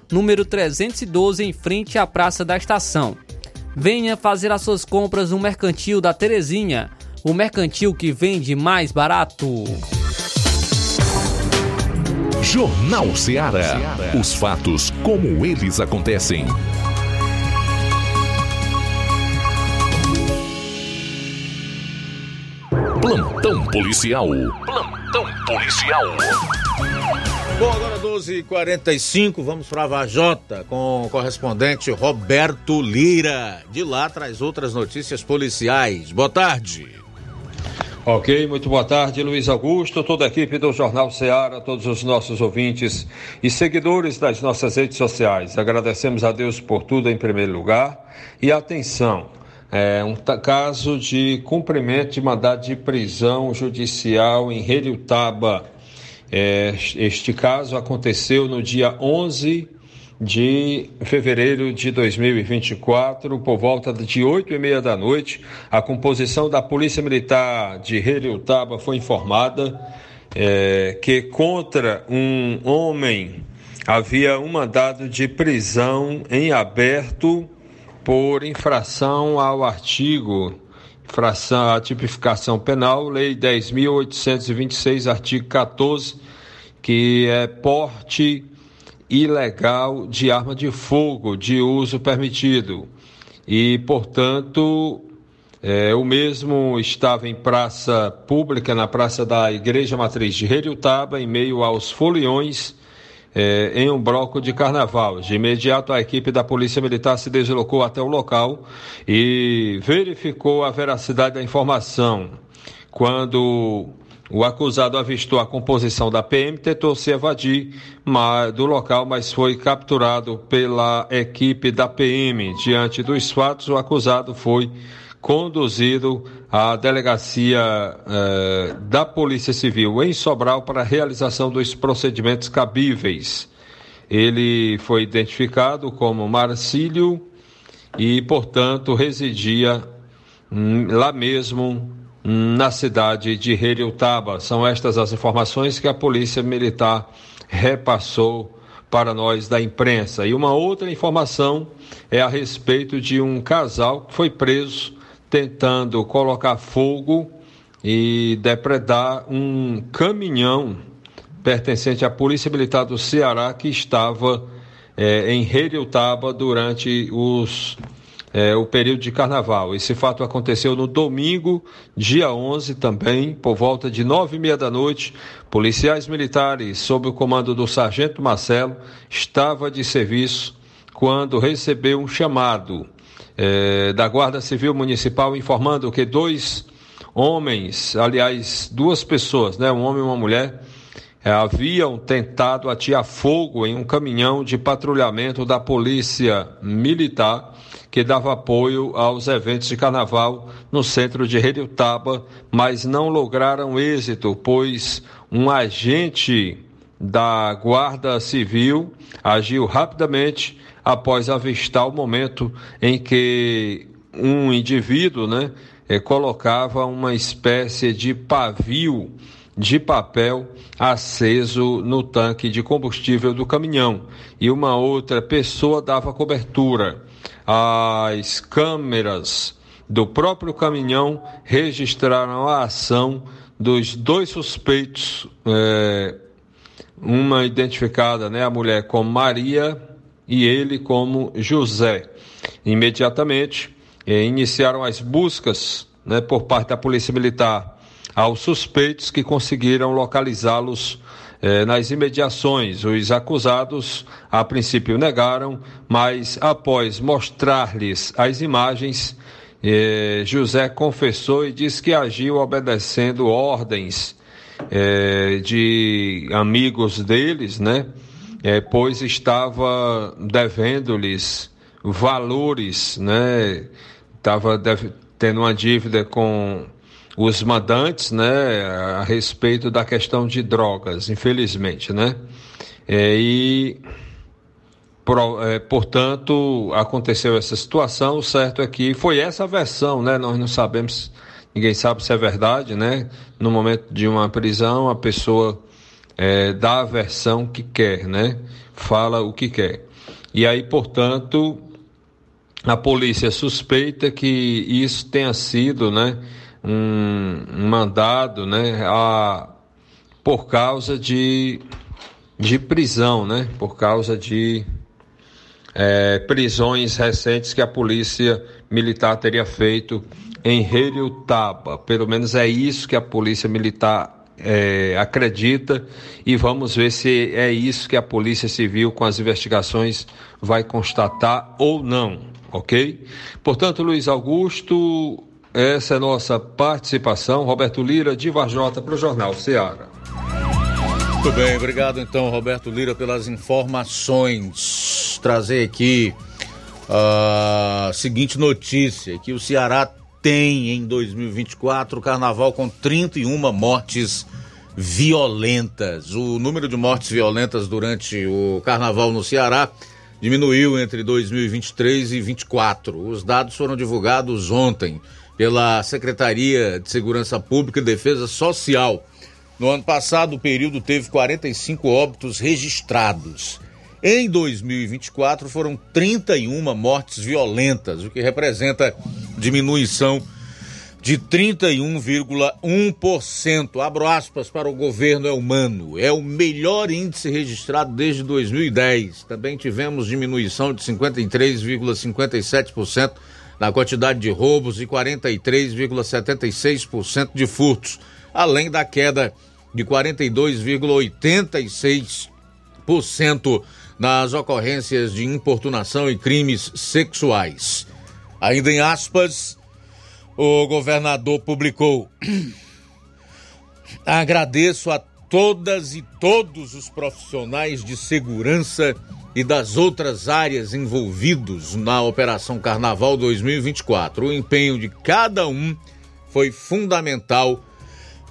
S4: número 312, em frente à Praça da Estação. Venha fazer as suas compras no Mercantil da Terezinha, o mercantil que vende mais barato.
S1: Jornal Ceará. Os fatos como eles acontecem. Plantão policial. Plantão policial.
S2: Bom, agora 12h45, vamos para a Vajota com o correspondente Roberto Lira. De lá traz outras notícias policiais. Boa tarde.
S11: Ok, muito boa tarde, Luiz Augusto, toda a equipe do Jornal Ceará, todos os nossos ouvintes e seguidores das nossas redes sociais. Agradecemos a Deus por tudo em primeiro lugar. E atenção, é um caso de cumprimento de mandado de prisão judicial em Heriutaba. É, este caso aconteceu no dia 11 de fevereiro de 2024, por volta de oito e meia da noite. A composição da Polícia Militar de Heriutaba foi informada é, que contra um homem havia um mandado de prisão em aberto por infração ao artigo infração à tipificação penal, Lei 10.826, artigo 14, que é porte ilegal de arma de fogo de uso permitido. E, portanto, é, o mesmo estava em praça pública, na praça da Igreja Matriz de Heriutaba, em meio aos foliões é, em um bloco de carnaval. De imediato, a equipe da Polícia Militar se deslocou até o local e verificou a veracidade da informação. Quando o acusado avistou a composição da PM, tentou se evadir do local, mas foi capturado pela equipe da PM. Diante dos fatos, o acusado foi conduzido à delegacia eh, da Polícia Civil em Sobral para a realização dos procedimentos cabíveis. Ele foi identificado como Marcílio e, portanto, residia hum, lá mesmo hum, na cidade de Heriutaba. São estas as informações que a Polícia Militar repassou para nós da imprensa. E uma outra informação é a respeito de um casal que foi preso tentando colocar fogo e depredar um caminhão pertencente à Polícia Militar do Ceará que estava é, em Heriutaba durante os, é, o período de carnaval. Esse fato aconteceu no domingo, dia 11 também, por volta de nove e meia da noite. Policiais militares, sob o comando do Sargento Marcelo, estava de serviço quando recebeu um chamado é, da Guarda Civil Municipal informando que dois homens, aliás, duas pessoas, né, um homem e uma mulher, haviam tentado atear fogo em um caminhão de patrulhamento da Polícia Militar que dava apoio aos eventos de carnaval no centro de Heriutaba, mas não lograram êxito, pois um agente da Guarda Civil agiu rapidamente após avistar o momento em que um indivíduo né, eh, colocava uma espécie de pavio de papel aceso no tanque de combustível do caminhão e uma outra pessoa dava cobertura. As câmeras do próprio caminhão registraram a ação dos dois suspeitos, é, uma identificada, né, a mulher como Maria e ele como José. Imediatamente é, iniciaram as buscas né, por parte da Polícia Militar aos suspeitos que conseguiram localizá-los eh, nas imediações. Os acusados, a princípio, negaram, mas após mostrar-lhes as imagens, eh, José confessou e disse que agiu obedecendo ordens eh, de amigos deles, né? Pois estava devendo-lhes valores, né? Estava tendo uma dívida com os mandantes, né, a respeito da questão de drogas, infelizmente, né? É, e, é, portanto, aconteceu essa situação. O certo é que foi essa versão, né? Nós não sabemos, ninguém sabe se é verdade, né? No momento de uma prisão, a pessoa é, dá a versão que quer, né? Fala o que quer. E aí, portanto, a polícia suspeita que isso tenha sido, né? um, mandado né, a, por causa de, de prisão, né, por causa de é, prisões recentes que a polícia militar teria feito em Heriutaba. Pelo menos é isso que a polícia militar é, acredita e vamos ver se é isso que a polícia civil com as investigações vai constatar ou não, ok? Portanto, Luiz Augusto, essa é nossa participação. Roberto Lira, de Varjota, para o Jornal Ceará.
S2: Muito bem, obrigado então, Roberto Lira, pelas informações. Trazer aqui a seguinte notícia: que o Ceará tem em 2024 o carnaval com 31 mortes violentas. O número de mortes violentas durante o carnaval no Ceará diminuiu entre 2023 e 2024. Os dados foram divulgados ontem pela Secretaria de Segurança Pública e Defesa Social. No ano passado, o período teve 45 óbitos registrados. Em 2024, foram 31 mortes violentas, o que representa diminuição de 31,1%. Abro aspas para o governo é humano. É o melhor índice registrado desde 2010. Também tivemos diminuição de 53,57% na quantidade de roubos e 43,76% de furtos, além da queda de 42,86% nas ocorrências de importunação e crimes sexuais. Ainda em aspas, o governador publicou: *clears throat* Agradeço a todas e todos os profissionais de segurança e das outras áreas envolvidos na Operação Carnaval 2024. O empenho de cada um foi fundamental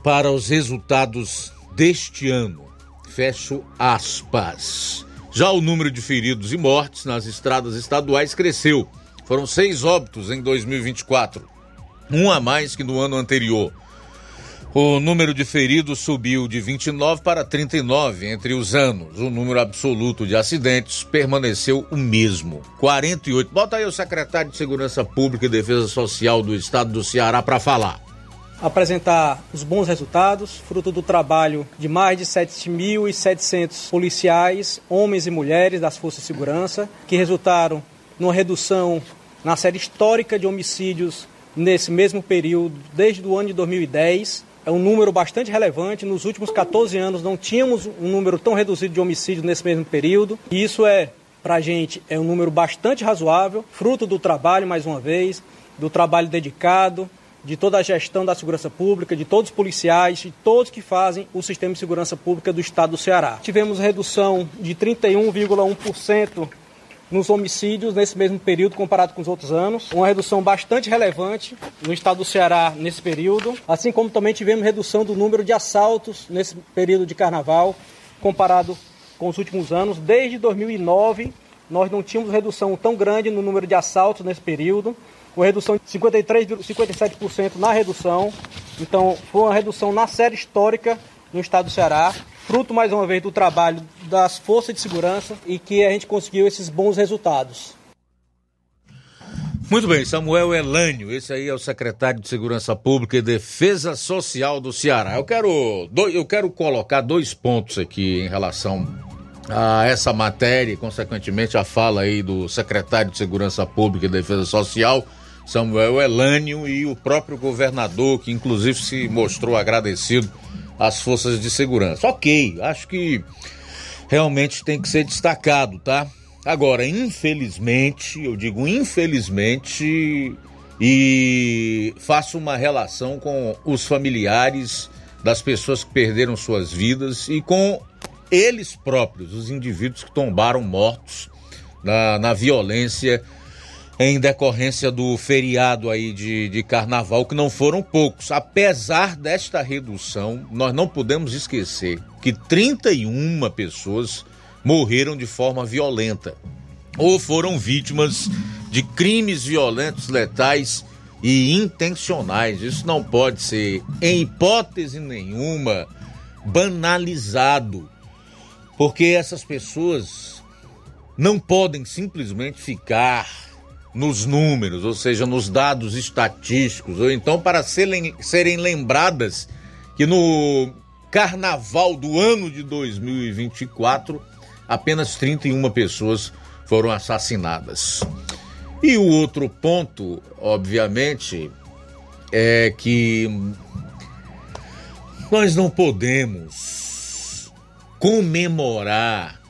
S2: para os resultados deste ano. Fecho aspas. Já o número de feridos e mortes nas estradas estaduais cresceu. Foram seis óbitos em 2024, um a mais que no ano anterior. O número de feridos subiu de 29 para 39 entre os anos. O número absoluto de acidentes permaneceu o mesmo, 48. Bota aí o secretário de Segurança Pública e Defesa Social do Estado do Ceará para falar.
S12: Apresentar os bons resultados, fruto do trabalho de mais de 7.700 policiais, homens e mulheres das Forças de Segurança, que resultaram numa redução na série histórica de homicídios nesse mesmo período, desde o ano de 2010 é um número bastante relevante. Nos últimos 14 anos não tínhamos um número tão reduzido de homicídios nesse mesmo período. E isso é, para a gente, é um número bastante razoável, fruto do trabalho, mais uma vez, do trabalho dedicado, de toda a gestão da segurança pública, de todos os policiais, de todos que fazem o sistema de segurança pública do estado do Ceará. Tivemos redução de 31,1% nos homicídios nesse mesmo período comparado com os outros anos. Uma redução bastante relevante no estado do Ceará nesse período, assim como também tivemos redução do número de assaltos nesse período de carnaval comparado com os últimos anos. Desde 2009, nós não tínhamos redução tão grande no número de assaltos nesse período, uma redução de 53, 57% na redução. Então, foi uma redução na série histórica no estado do Ceará, fruto mais uma vez do trabalho das forças de segurança e que a gente conseguiu esses bons resultados.
S2: Muito bem, Samuel Elânio, esse aí é o secretário de Segurança Pública e Defesa Social do Ceará. Eu quero, eu quero colocar dois pontos aqui em relação a essa matéria e, consequentemente, a fala aí do secretário de Segurança Pública e Defesa Social, Samuel Elânio, e o próprio governador, que inclusive se mostrou agradecido às forças de segurança. Ok, acho que realmente tem que ser destacado, tá? Agora, infelizmente, eu digo infelizmente, e faço uma relação com os familiares das pessoas que perderam suas vidas e com eles próprios, os indivíduos que tombaram mortos na, na violência em decorrência do feriado aí de, de carnaval, que não foram poucos. Apesar desta redução, nós não podemos esquecer que 31 pessoas morreram de forma violenta ou foram vítimas de crimes violentos, letais e intencionais. Isso não pode ser, em hipótese nenhuma, banalizado, porque essas pessoas não podem simplesmente ficar nos números, ou seja, nos dados estatísticos, ou então para serem, serem lembradas que no carnaval do ano de 2024 apenas 31 pessoas foram assassinadas. E o outro ponto, obviamente, é que nós não podemos comemorar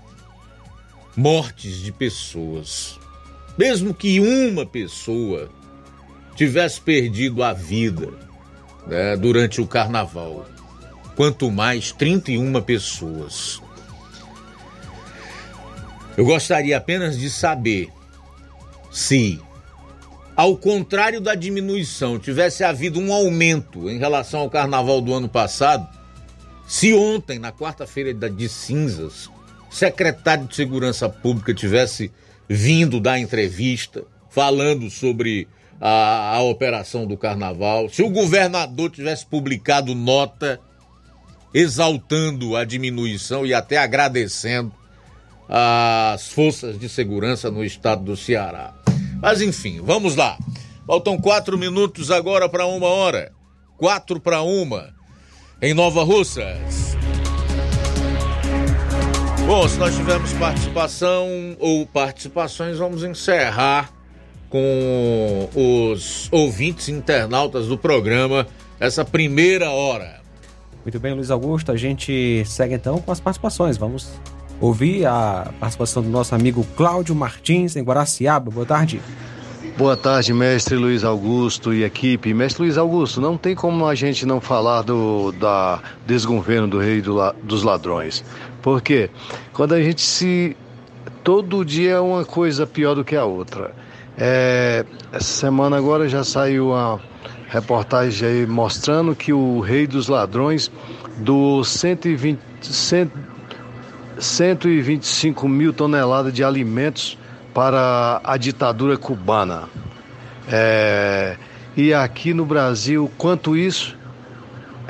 S2: mortes de pessoas. Mesmo que uma pessoa tivesse perdido a vida né, durante o carnaval, quanto mais 31 pessoas. Eu gostaria apenas de saber se, ao contrário da diminuição, tivesse havido um aumento em relação ao carnaval do ano passado, se ontem, na quarta-feira de cinzas, secretário de Segurança Pública tivesse vindo dar entrevista falando sobre a, a operação do carnaval, se o governador tivesse publicado nota exaltando a diminuição e até agradecendo as forças de segurança no estado do Ceará. Mas enfim, vamos lá. Faltam quatro minutos agora para uma hora. Quatro para uma em Nova Russas. Bom, se nós tivermos participação ou participações, vamos encerrar com os ouvintes internautas do programa essa primeira hora.
S3: Muito bem, Luiz Augusto. A gente segue então com as participações. Vamos ouvir a participação do nosso amigo Cláudio Martins, em Guaraciaba. Boa tarde.
S13: Boa tarde, mestre Luiz Augusto e equipe. Mestre Luiz Augusto, não tem como a gente não falar do da desgoverno do rei do, dos ladrões. Porque quando a gente se. Todo dia é uma coisa pior do que a outra. É, essa semana agora já saiu uma reportagem aí mostrando que o rei dos ladrões, dos 120, 100, 125 mil toneladas de alimentos para a ditadura cubana. É, e aqui no Brasil, quanto isso,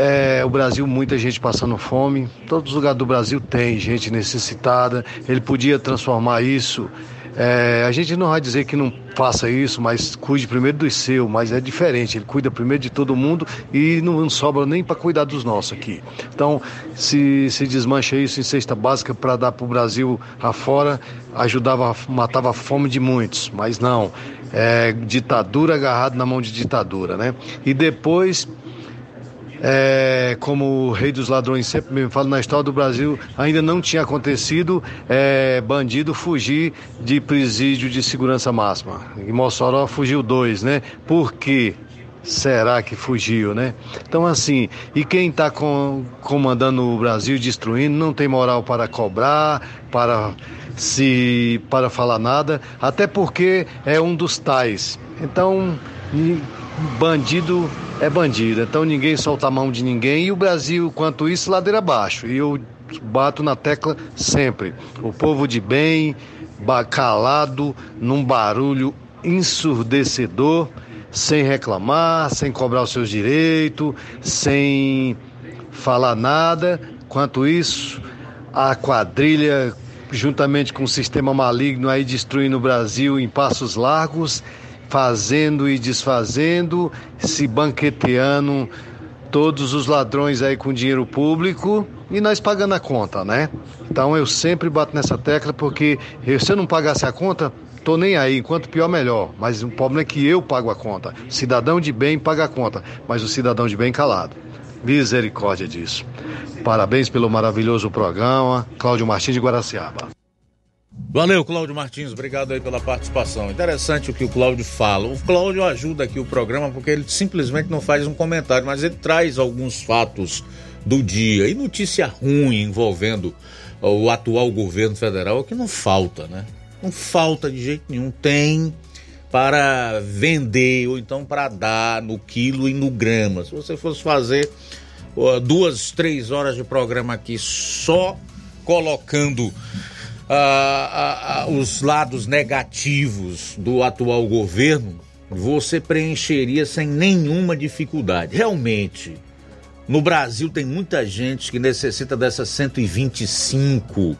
S13: é, o Brasil, muita gente passando fome, todos os lugares do Brasil tem gente necessitada. Ele podia transformar isso é, a gente não vai dizer que não faça isso, mas cuide primeiro do seu, mas é diferente. Ele cuida primeiro de todo mundo e não, sobra nem para cuidar dos nossos aqui. Então, se, se desmancha isso em cesta básica para dar para o Brasil afora, ajudava, matava a fome de muitos, mas não. É ditadura agarrado na mão de ditadura, né? E depois é, como o rei dos ladrões sempre me fala na história do Brasil, ainda não tinha acontecido é, bandido fugir de presídio de segurança máxima. Em Mossoró fugiu dois, né? Por quê? Será que fugiu, né? Então, assim, e quem está com, comandando o Brasil, destruindo, não tem moral para cobrar, para se para falar nada, até porque é um dos tais. Então, bandido é bandido. Então ninguém solta a mão de ninguém e o Brasil, quanto isso, ladeira abaixo. E eu bato na tecla sempre. O povo de bem, calado, num barulho ensurdecedor, sem reclamar, sem cobrar os seus direitos, sem falar nada. Quanto isso, a quadrilha, juntamente com o sistema maligno aí destruindo o Brasil em passos largos, fazendo e desfazendo, se banqueteando todos os ladrões aí com dinheiro público e nós pagando a conta, né? Então eu sempre bato nessa tecla porque se eu não pagasse a conta, tô nem aí, enquanto pior melhor. Mas o problema é que eu pago a conta. Cidadão de bem paga a conta, mas o cidadão de bem calado. Misericórdia disso. Parabéns pelo maravilhoso programa. Cláudio Martins de Guaraciaba.
S2: Valeu, Cláudio Martins, obrigado aí pela participação. Interessante o que o Cláudio fala. O Cláudio ajuda aqui o programa porque ele simplesmente não faz um comentário, mas ele traz alguns fatos do dia e notícia ruim envolvendo o atual governo federal que não falta, né? Não falta de jeito nenhum. Tem para vender ou então para dar no quilo e no grama. Se você fosse fazer duas, três horas de programa aqui só colocando os lados negativos do atual governo, você preencheria sem nenhuma dificuldade. Realmente, no Brasil tem muita gente que necessita dessas 125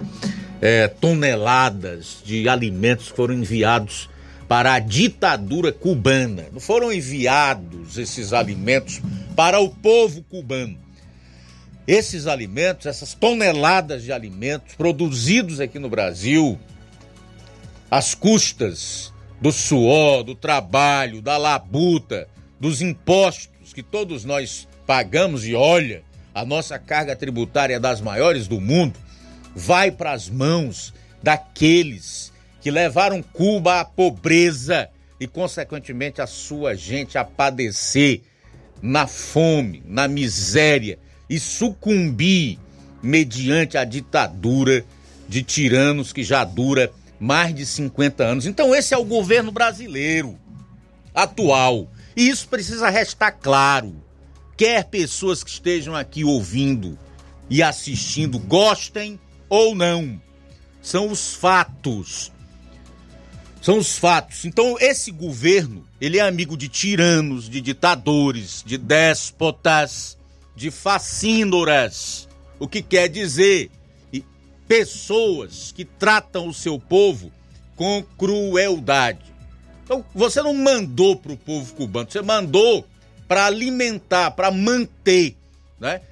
S2: é, toneladas de alimentos que foram enviados para a ditadura cubana. Não foram enviados esses alimentos para o povo cubano esses alimentos, essas toneladas de alimentos produzidos aqui no Brasil, às custas do suor, do trabalho, da labuta, dos impostos que todos nós pagamos e olha, a nossa carga tributária é das maiores do mundo, vai para as mãos daqueles que levaram Cuba à pobreza e, consequentemente, a sua gente a padecer na fome, na miséria e sucumbir mediante a ditadura de tiranos que já dura mais de 50 anos. Então, esse é o governo brasileiro atual. E isso precisa restar claro. Quer pessoas que estejam aqui ouvindo e assistindo gostem ou não. São os fatos. São os fatos. Então, esse governo, ele é amigo de tiranos, de ditadores, de déspotas, de facínoras, o que quer dizer pessoas que tratam o seu povo com crueldade. Então, você não mandou para o povo cubano, você mandou para alimentar, para manter, né?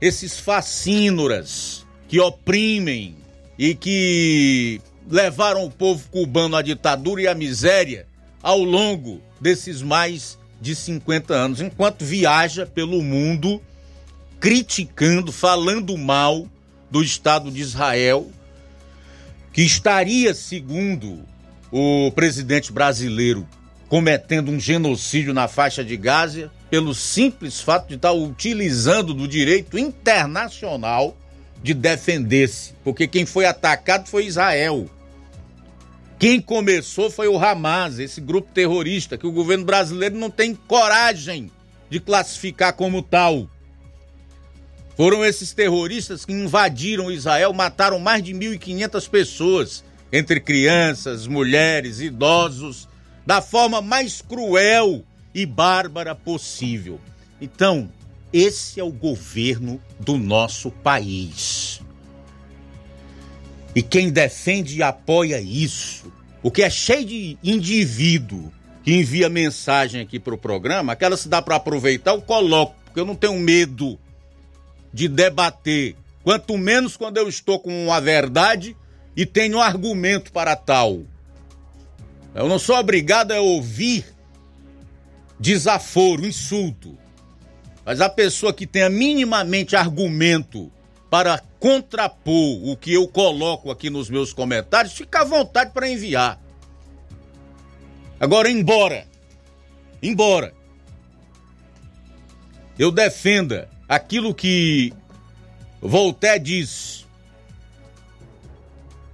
S2: Esses facínoras que oprimem e que levaram o povo cubano à ditadura e à miséria ao longo desses mais de 50 anos, enquanto viaja pelo mundo criticando, falando mal do Estado de Israel, que estaria, segundo o presidente brasileiro, cometendo um genocídio na faixa de Gaza, pelo simples fato de estar utilizando do direito internacional de defender-se, porque quem foi atacado foi Israel. Quem começou foi o Hamas, esse grupo terrorista que o governo brasileiro não tem coragem de classificar como tal. Foram esses terroristas que invadiram Israel, mataram mais de 1.500 pessoas, entre crianças, mulheres, idosos, da forma mais cruel e bárbara possível. Então, esse é o governo do nosso país. E quem defende e apoia isso, o que é cheio de indivíduo que envia mensagem aqui para o programa, aquela se dá para aproveitar, eu coloco, porque eu não tenho medo de debater, quanto menos quando eu estou com uma verdade e tenho argumento para tal. Eu não sou obrigado a ouvir desaforo, insulto. Mas a pessoa que tenha minimamente argumento para contrapor o que eu coloco aqui nos meus comentários, fica à vontade para enviar. Agora, embora, embora eu defenda aquilo que Voltaire diz.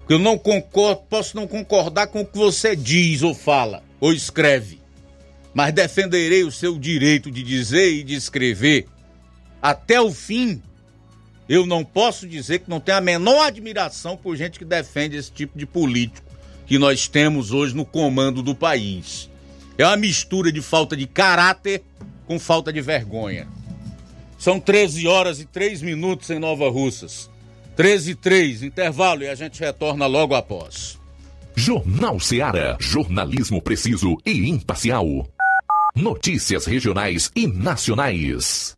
S2: Eu não concordo, posso não concordar com o que você diz ou fala ou escreve, mas defenderei o seu direito de dizer e de escrever até o fim. Eu não posso dizer que não tenho a menor admiração por gente que defende esse tipo de político que nós temos hoje no comando do país. É uma mistura de falta de caráter com falta de vergonha. São 13 horas e 3 minutos em Nova Russas. 13 e 3, intervalo e a gente retorna logo após.
S1: Jornal Seara. Jornalismo preciso e imparcial. Notícias regionais e nacionais.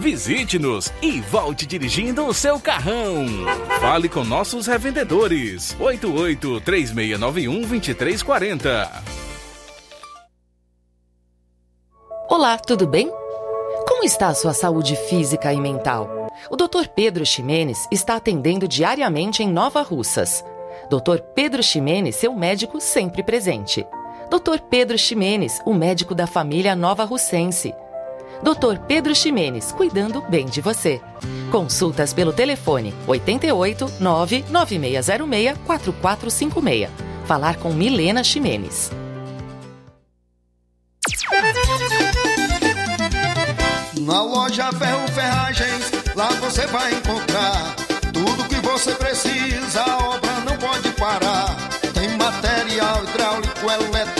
S14: Visite-nos e volte dirigindo o seu carrão. Fale com nossos revendedores. 88 3691 2340.
S15: Olá, tudo bem? Como está a sua saúde física e mental? O Dr. Pedro Ximenes está atendendo diariamente em Nova Russas. Dr. Pedro Ximenes, seu médico sempre presente. Dr. Pedro Ximenes, o médico da família Nova Russense. Dr. Pedro Ximenes, cuidando bem de você. Consultas pelo telefone 88 99606 4456. Falar com Milena Ximenes.
S16: Na loja Ferro Ferragens, lá você vai encontrar tudo que você precisa, a obra não pode parar. Tem material hidráulico, elétrico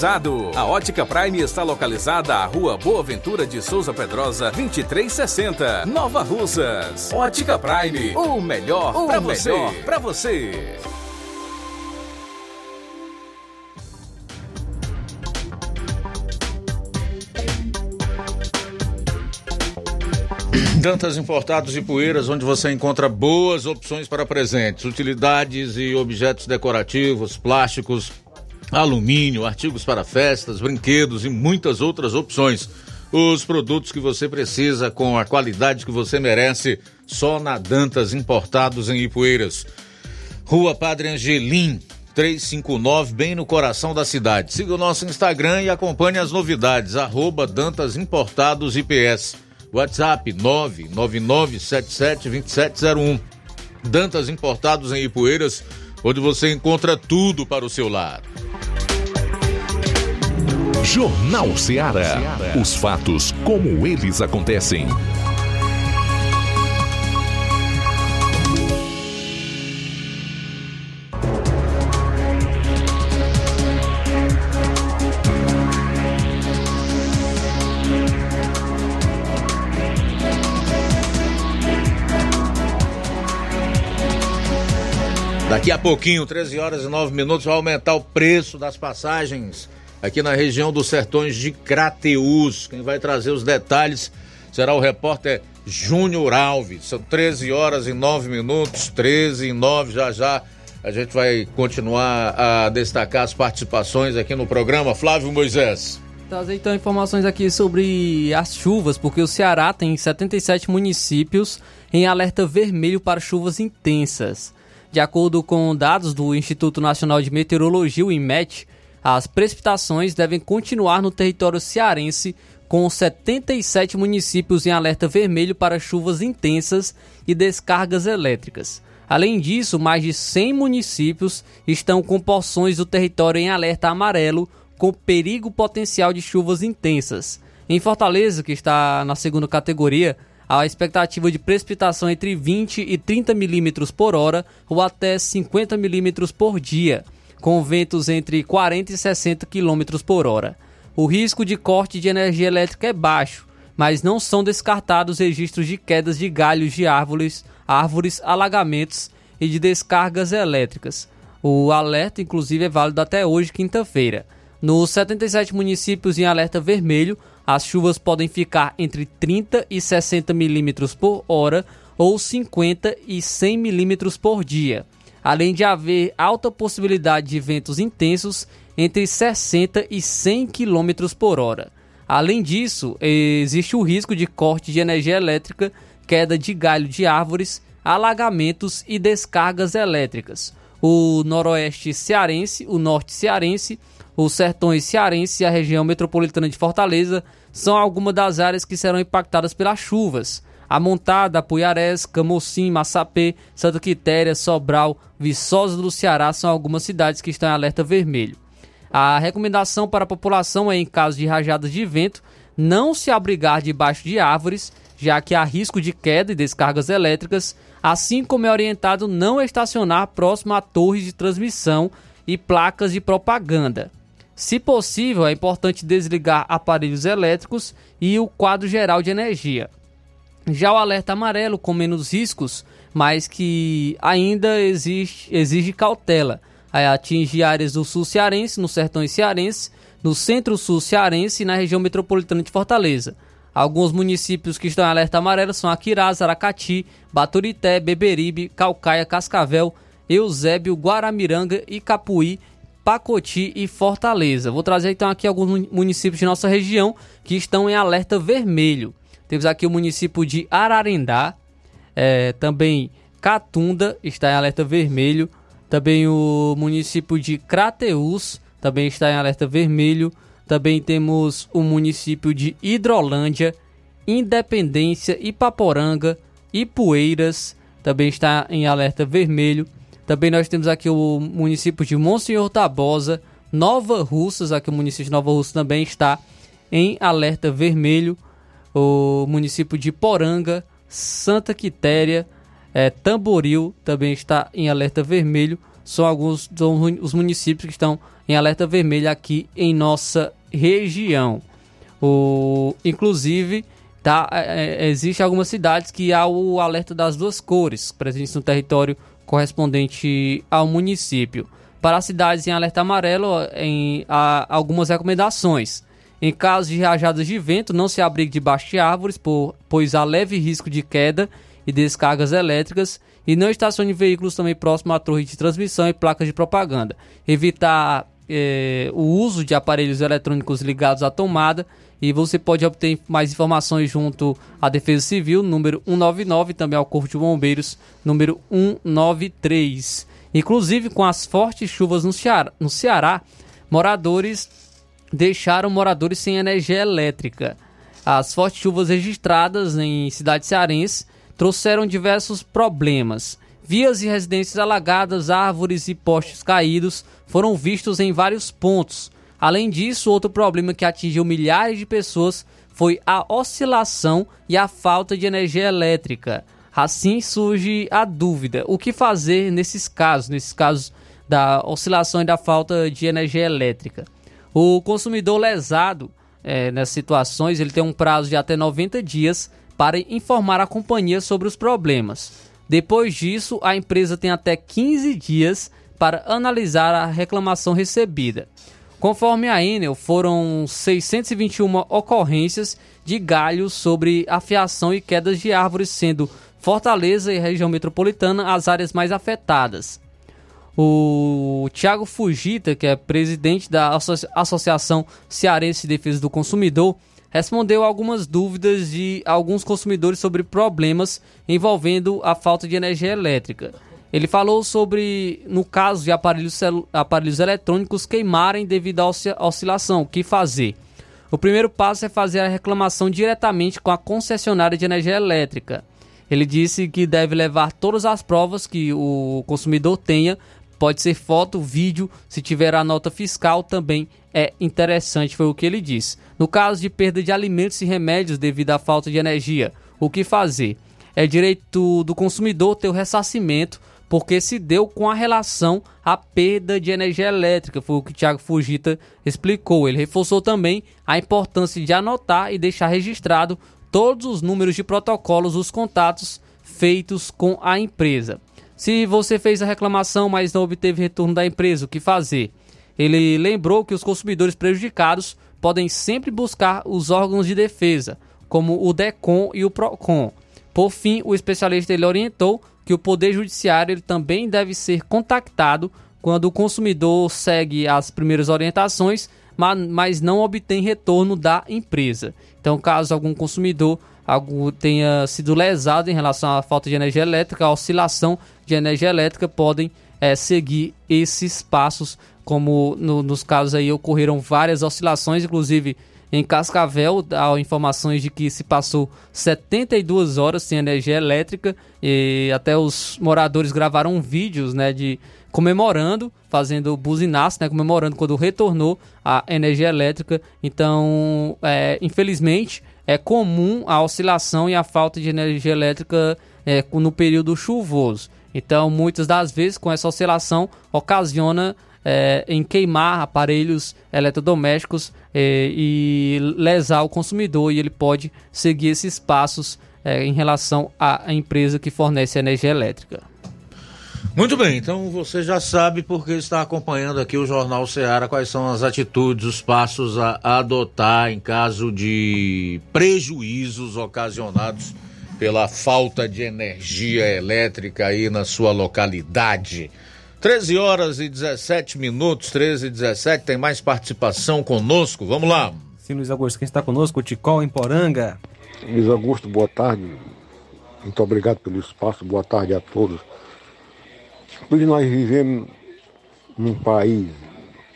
S14: A Ótica Prime está localizada à Rua Boa Ventura de Souza Pedrosa, 2360, Nova Russas. Ótica Prime, o melhor para você. Para você.
S2: Dantas Importados e Poeiras, onde você encontra boas opções para presentes, utilidades e objetos decorativos, plásticos, alumínio, artigos para festas, brinquedos e muitas outras opções. os produtos que você precisa com a qualidade que você merece, só na Dantas Importados em Ipueiras. Rua Padre Angelim, 359, bem no coração da cidade. Siga o nosso Instagram e acompanhe as novidades, arroba Dantas Importados IPS. WhatsApp 999772701. Dantas Importados em Ipueiras, onde você encontra tudo para o seu lar.
S1: Jornal Ceará. Os fatos como eles acontecem.
S2: Daqui a pouquinho, 13 horas e 9 minutos, vai aumentar o preço das passagens aqui na região dos Sertões de Crateús. Quem vai trazer os detalhes será o repórter Júnior Alves. São 13 horas e 9 minutos, 13 e 9 já já. A gente vai continuar a destacar as participações aqui no programa. Flávio Moisés.
S4: Trazer então informações aqui sobre as chuvas, porque o Ceará tem 77 municípios em alerta vermelho para chuvas intensas. De acordo com dados do Instituto Nacional de Meteorologia, o IMET, as precipitações devem continuar no território cearense, com 77 municípios em alerta vermelho para chuvas intensas e descargas elétricas. Além disso, mais de 100 municípios estão com porções do território em alerta amarelo, com perigo potencial de chuvas intensas. Em Fortaleza, que está na segunda categoria, a expectativa de precipitação entre 20 e 30 milímetros por hora ou até 50 milímetros por dia, com ventos entre 40 e 60 quilômetros por hora. O risco de corte de energia elétrica é baixo, mas não são descartados registros de quedas de galhos de árvores, árvores, alagamentos e de descargas elétricas. O alerta, inclusive, é válido até hoje, quinta-feira. Nos 77 municípios em alerta vermelho, as chuvas podem ficar entre 30 e 60 milímetros por hora ou 50 e 100 milímetros por dia, além de haver alta possibilidade de ventos intensos entre 60 e 100 quilômetros por hora. Além disso, existe o risco de corte de energia elétrica, queda de galho de árvores, alagamentos e descargas elétricas. O noroeste cearense, o norte cearense, os sertões cearenses e a região metropolitana de Fortaleza são algumas das áreas que serão impactadas pelas chuvas. A Montada, Apuiarés, Camocim, Massapê, Santa Quitéria, Sobral, Viçosa do Ceará são algumas cidades que estão em alerta vermelho. A recomendação para a população é, em caso de rajadas de vento, não se abrigar debaixo de árvores, já que há risco de queda e descargas elétricas, assim como é orientado não estacionar próximo a torres de transmissão e placas de propaganda. Se possível, é importante desligar aparelhos elétricos e o quadro geral de energia. Já o alerta amarelo, com menos riscos, mas que ainda exige, exige cautela, atinge áreas do sul cearense, no sertão cearense, no centro-sul cearense e na região metropolitana de Fortaleza. Alguns municípios que estão em alerta amarelo são Aquirás, Aracati, Baturité, Beberibe, Calcaia, Cascavel, Eusébio, Guaramiranga e Capuí, Pacoti e Fortaleza. Vou trazer então aqui alguns municípios de nossa região que estão em alerta vermelho. Temos aqui o município de Ararendá, é, também Catunda está em alerta vermelho, também o município de Crateús também está em alerta vermelho, também temos o município de Hidrolândia, Independência, Ipaporanga, Ipueiras também está em alerta vermelho. Também nós temos aqui o município de Monsenhor Tabosa, Nova Russas, aqui o município de Nova Russa também está em alerta vermelho. O município de Poranga, Santa Quitéria, é, Tamboril também está em alerta vermelho. São alguns são os municípios que estão em alerta vermelho aqui em nossa região. O, inclusive, tá, é, existe algumas cidades que há o alerta das duas cores presentes no território correspondente ao município. Para as cidades em alerta amarelo, em, há algumas recomendações. Em caso de rajadas de vento, não se abrigue debaixo de árvores, por, pois há leve risco de queda e descargas elétricas. E não estacione veículos também próximo à torre de transmissão e placas de propaganda. Evitar eh, o uso de aparelhos eletrônicos ligados à tomada e você pode obter mais informações junto à Defesa Civil, número 199, também ao Corpo de Bombeiros, número 193. Inclusive, com as fortes chuvas no Ceará, no Ceará moradores deixaram moradores sem energia elétrica. As fortes chuvas registradas em cidades cearenses trouxeram diversos problemas. Vias e residências alagadas, árvores e postes caídos foram vistos em vários pontos. Além disso, outro problema que atingiu milhares de pessoas foi a oscilação e a falta de energia elétrica. Assim surge a dúvida: o que fazer nesses casos, nesses casos da oscilação e da falta de energia elétrica? O consumidor lesado é, nessas situações ele tem um prazo de até 90 dias para informar a companhia sobre os problemas. Depois disso, a empresa tem até 15 dias para analisar a reclamação recebida. Conforme a Enel, foram 621 ocorrências de galhos sobre afiação e quedas de árvores, sendo Fortaleza e região metropolitana as áreas mais afetadas. O Tiago Fugita, que é presidente da Associação Cearense de Defesa do Consumidor, respondeu algumas dúvidas de alguns consumidores sobre problemas envolvendo a falta de energia elétrica. Ele falou sobre, no caso de aparelhos, aparelhos eletrônicos queimarem devido à oscilação, o que fazer. O primeiro passo é fazer a reclamação diretamente com a concessionária de energia elétrica. Ele disse que deve levar todas as provas que o consumidor tenha Pode ser foto, vídeo, se tiver a nota fiscal também é interessante, foi o que ele disse. No caso de perda de alimentos e remédios devido à falta de energia, o que fazer? É direito do consumidor ter o ressarcimento, porque se deu com a relação à perda de energia elétrica, foi o que Tiago Fugita explicou. Ele reforçou também a importância de anotar e deixar registrado todos os números de protocolos, os contatos feitos com a empresa. Se você fez a reclamação, mas não obteve retorno da empresa, o que fazer? Ele lembrou que os consumidores prejudicados podem sempre buscar os órgãos de defesa, como o DECOM e o PROCON. Por fim, o especialista ele orientou que o Poder Judiciário ele também deve ser contactado quando o consumidor segue as primeiras orientações, mas não obtém retorno da empresa. Então, caso algum consumidor tenha sido lesado em relação à falta de energia elétrica, a oscilação de energia elétrica podem é, seguir esses passos, como no, nos casos aí ocorreram várias oscilações, inclusive em Cascavel, há informações de que se passou 72 horas sem energia elétrica e até os moradores gravaram vídeos, né, de comemorando, fazendo buzinaço, né, comemorando quando retornou a energia elétrica. Então, é, infelizmente, é comum a oscilação e a falta de energia elétrica é, no período chuvoso. Então, muitas das vezes, com essa oscilação, ocasiona é, em queimar aparelhos eletrodomésticos é, e lesar o consumidor, e ele pode seguir esses passos é, em relação à empresa que fornece energia elétrica.
S2: Muito bem, então você já sabe porque está acompanhando aqui o Jornal Ceará quais são as atitudes, os passos a adotar em caso de prejuízos ocasionados pela falta de energia elétrica aí na sua localidade. 13 horas e 17 minutos, 13 e 17, tem mais participação conosco, vamos lá.
S3: Sim, Luiz Augusto, quem está conosco, o Ticol em Poranga.
S17: Luiz Augusto, boa tarde, muito obrigado pelo espaço, boa tarde a todos. Hoje nós vivemos num país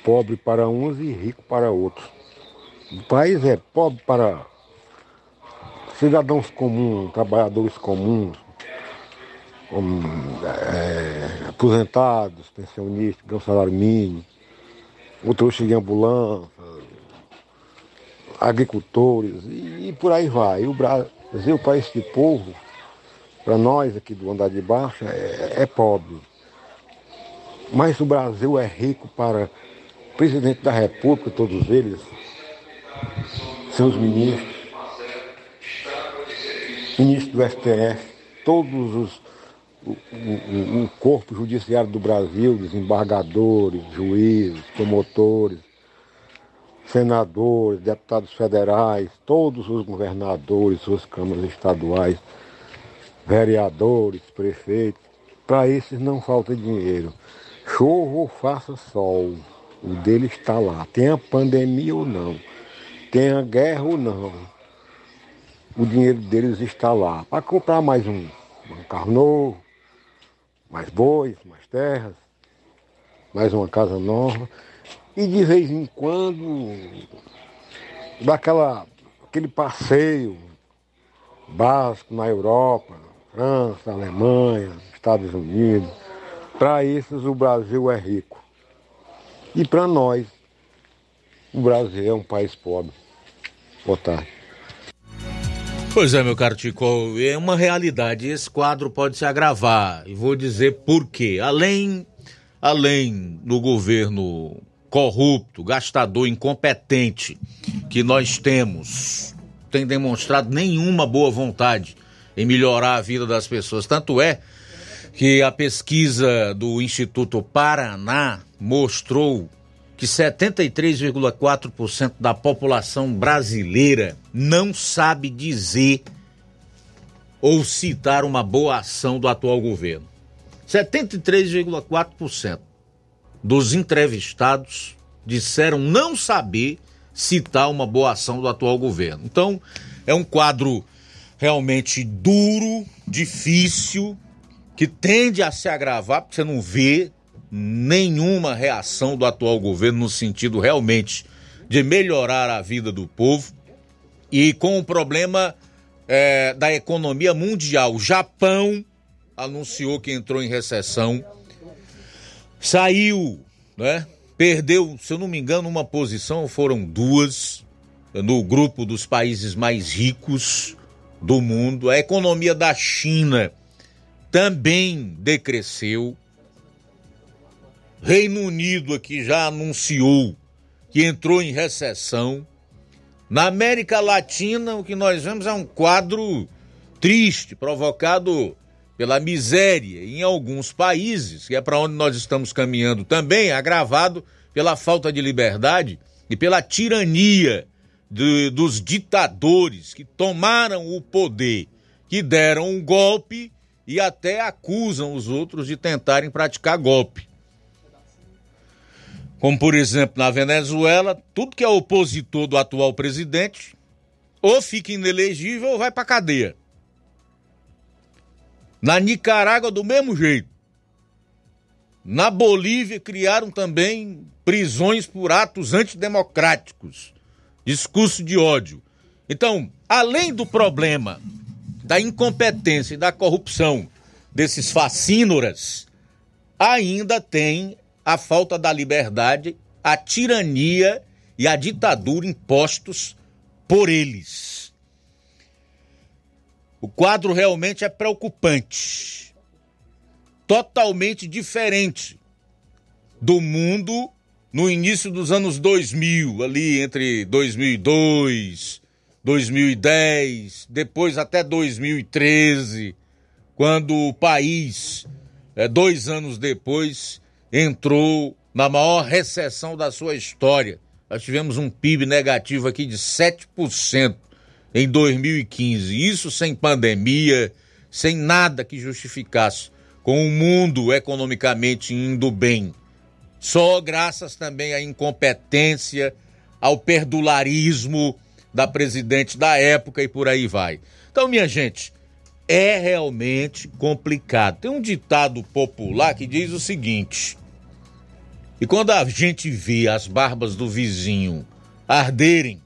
S17: pobre para uns e rico para outros. O país é pobre para cidadãos comuns, trabalhadores comuns, como, é, aposentados, pensionistas, ganham salário mínimo, motoristas de ambulância, agricultores e, e, por aí vai. E o Brasil, para esse povo, para nós aqui do andar de baixo, é, é pobre. Mas o Brasil é rico para o presidente da República, todos eles, seus ministros, ministro do STF, todos os o, o, corpo judiciário do Brasil, desembargadores, juízes, promotores, senadores, deputados federais, todos os governadores, suas câmaras estaduais, vereadores, prefeitos, para esses não falta dinheiro. Chova ou faça sol, O dele está lá. Tenha pandemia ou não, tenha guerra ou não, o dinheiro deles está lá. Para comprar mais um, um carro novo, mais bois, mais terras, mais uma casa nova. E de vez em quando dá aquela, aquele passeio básico na Europa, França, Alemanha, Estados Unidos. Para esses o Brasil é rico. E para nós, o Brasil é um país pobre. Boa tarde.
S2: Pois é, meu caro Tico, é uma realidade. Esse quadro pode se agravar. E vou dizer por quê. Além, além do governo corrupto, gastador, incompetente que nós temos, tem demonstrado nenhuma boa vontade em melhorar a vida das pessoas. Tanto é que a pesquisa do Instituto Paraná mostrou que 73,4% da população brasileira não sabe dizer ou citar uma boa ação do atual governo. 73,4% dos entrevistados disseram não saber citar uma boa ação do atual governo. Então, é um quadro realmente duro, difícil, que tende a se agravar, porque você não vê nenhuma reação do atual governo no sentido realmente de melhorar a vida do povo e com o problema é, da economia mundial. O Japão anunciou que entrou em recessão, saiu, né? Perdeu, se eu não me engano, uma posição, foram duas, no grupo dos países mais ricos do mundo. A economia da China também decresceu. Reino Unido aqui já anunciou que entrou em recessão. Na América Latina, o que nós vemos é um quadro triste, provocado pela miséria em alguns países, que é para onde nós estamos caminhando também, agravado pela falta de liberdade e pela tirania de, dos ditadores que tomaram o poder, que deram um golpe e até acusam os outros de tentarem praticar golpe. Como, por exemplo, na Venezuela, tudo que é opositor do atual presidente ou fica inelegível ou vai para cadeia. Na Nicarágua, do mesmo jeito. Na Bolívia, criaram também prisões por atos antidemocráticos, discurso de ódio. Então, além do problema da incompetência e da corrupção desses facínoras, ainda tem a falta da liberdade, a tirania e a ditadura impostos por eles. O quadro realmente é preocupante. Totalmente diferente do mundo no início dos anos 2000, ali entre 2002, 2010, depois até 2013, quando o país, é, dois anos depois, entrou na maior recessão da sua história. Nós tivemos um PIB negativo aqui de 7% em 2015. Isso sem pandemia, sem nada que justificasse, com o mundo economicamente indo bem. Só graças também à incompetência, ao perdularismo da presidente da época e por aí vai. Então, minha gente, é realmente complicado. Tem um ditado popular que diz o seguinte: e quando a gente vê as barbas do vizinho arderem,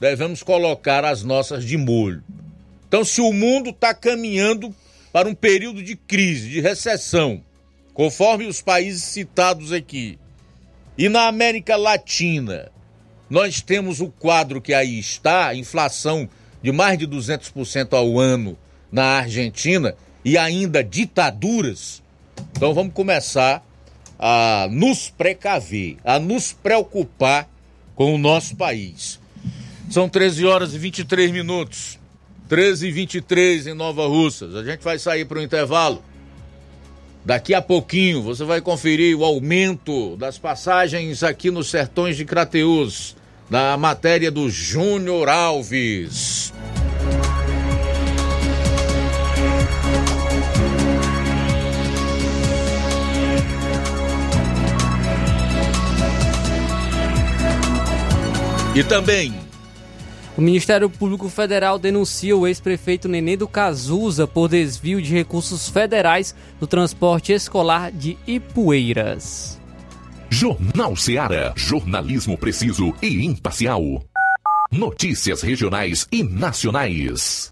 S2: devemos colocar as nossas de molho. Então, se o mundo está caminhando para um período de crise, de recessão, conforme os países citados aqui, e na América Latina, nós temos o quadro que aí está, inflação de mais de 200% ao ano na Argentina e ainda ditaduras. Então vamos começar a nos precaver, a nos preocupar com o nosso país. São 13 horas e 23 minutos. 13 e 23 em Nova Russas. A gente vai sair para o intervalo. Daqui a pouquinho você vai conferir o aumento das passagens aqui nos Sertões de Crateus, na matéria do Júnior Alves. E também
S4: o Ministério Público Federal denuncia o ex-prefeito Nenê do Cazuza por desvio de recursos federais no transporte escolar de Ipueiras.
S1: Jornal Seara. Jornalismo preciso e imparcial. Notícias regionais e nacionais.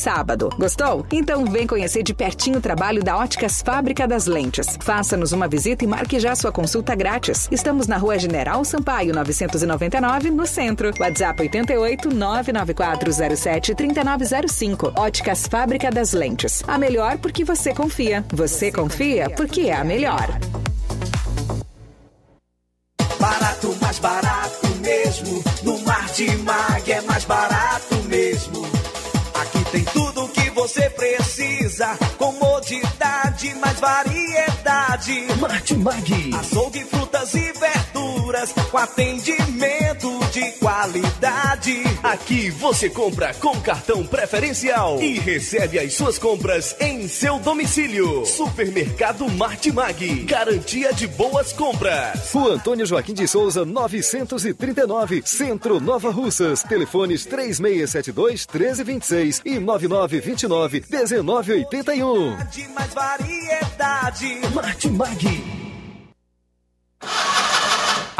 S7: sábado. Gostou? Então vem conhecer de pertinho o trabalho da Óticas Fábrica das Lentes. Faça-nos uma visita e marque já sua consulta grátis. Estamos na Rua General Sampaio, 999, no centro. WhatsApp 88 99407 3905. Óticas Fábrica das Lentes. A melhor porque você confia. Você confia porque é a melhor.
S5: Barato, mais barato mesmo. No Martimag é mais barato tem tudo o que você precisa. Comodidade, mais variedade.
S13: Martimag.
S5: Açougue, frutas e verduras. Com atendimento de qualidade.
S18: Aqui você compra com cartão preferencial e recebe as suas compras em seu domicílio. Supermercado Martimag. Garantia de boas compras.
S13: Rua Antônio Joaquim de Souza, 939, Centro Nova Russas. Telefones 3672 1326 e 9929 1981.
S5: De mais variedade.
S13: Martimag.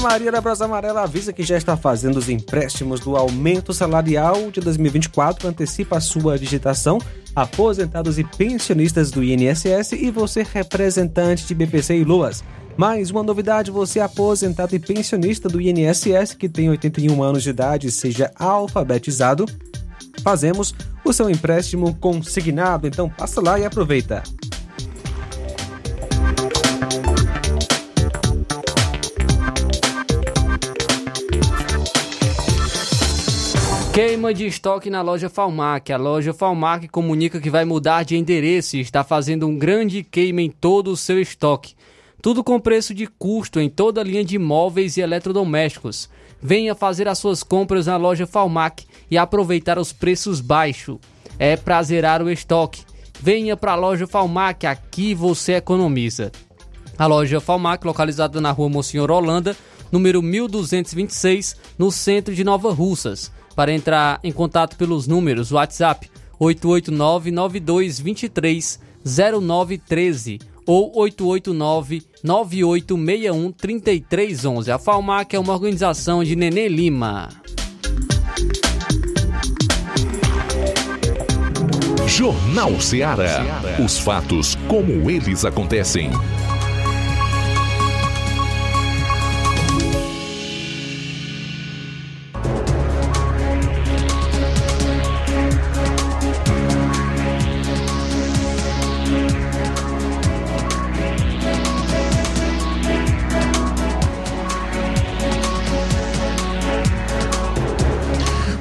S3: Maria da Brasa Amarela avisa que já está fazendo os empréstimos do aumento salarial de 2024, antecipa a sua digitação, aposentados e pensionistas do INSS e você representante de BPC e Luas. Mais uma novidade, você aposentado e pensionista do INSS que tem 81 anos de idade seja alfabetizado, fazemos o seu empréstimo consignado, então passa lá e aproveita.
S4: Queima de estoque na loja Falmac. A loja Falmac comunica que vai mudar de endereço e está fazendo um grande queima em todo o seu estoque. Tudo com preço de custo em toda a linha de móveis e eletrodomésticos. Venha fazer as suas compras na loja Falmac e aproveitar os preços baixos. É pra zerar o estoque. Venha para a loja Falmac, aqui você economiza. A loja Falmac, localizada na rua Monsenhor Holanda, número 1226, no centro de Nova Russas. Para entrar em contato pelos números WhatsApp 889-9223-0913 ou 889-9861-3311. A FAUMAC é uma organização de Nenê Lima.
S1: Jornal Ceará. Os fatos como eles acontecem.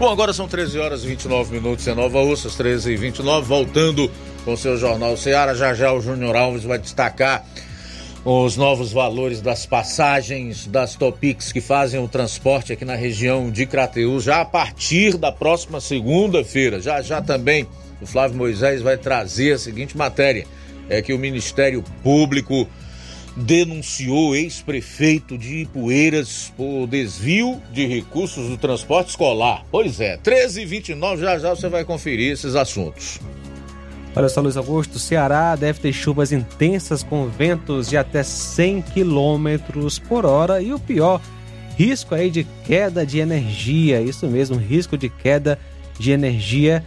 S2: Bom, agora são 13 horas e 29 minutos em Nova Russas, 13 e 29 voltando com seu Jornal Seara. Já já o Júnior Alves vai destacar os novos valores das passagens das Topics que fazem o transporte aqui na região de Crateus já a partir da próxima segunda-feira. Já já também o Flávio Moisés vai trazer a seguinte matéria: é que o Ministério Público denunciou ex-prefeito de Ipueiras por desvio de recursos do transporte escolar. Pois é, 13 e 29 já já você vai conferir esses assuntos.
S3: Olha só, Luiz Augusto, Ceará deve ter chuvas intensas com ventos de até 100 km por hora e o pior, risco aí de queda de energia. Isso mesmo, risco de queda de energia.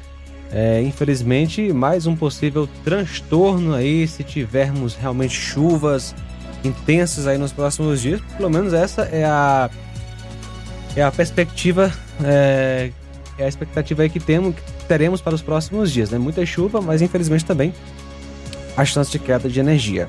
S3: É, infelizmente, mais um possível transtorno aí se tivermos realmente chuvas intensas aí nos próximos dias. Pelo menos essa é a é a perspectiva é, é a expectativa aí que temos que teremos para os próximos dias, né? Muita chuva, mas infelizmente também a chance de queda de energia.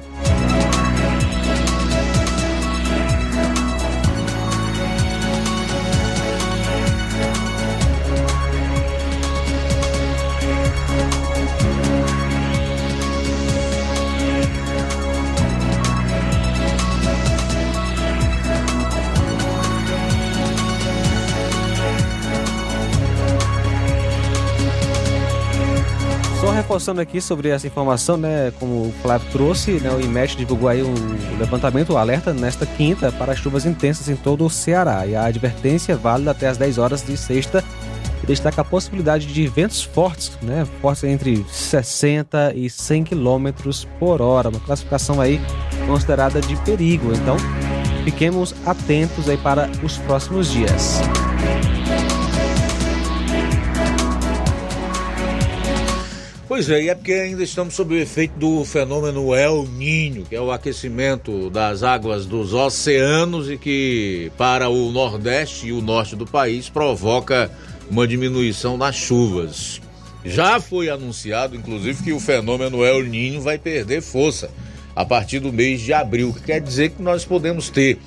S3: Reforçando aqui sobre essa informação, né, como o Flávio trouxe, né, o IMET divulgou aí um levantamento, um alerta nesta quinta para chuvas intensas em todo o Ceará. E a advertência é válida até as 10 horas de sexta e destaca a possibilidade de ventos fortes, né, fortes entre 60 e 100 km por hora, uma classificação aí considerada de perigo. Então, fiquemos atentos aí para os próximos dias.
S2: Pois é, e é porque ainda estamos sob o efeito do fenômeno El Ninho, que é o aquecimento das águas dos oceanos e que para o nordeste e o norte do país provoca uma diminuição das chuvas. Já foi anunciado, inclusive, que o fenômeno El Ninho vai perder força a partir do mês de abril, que quer dizer que nós podemos ter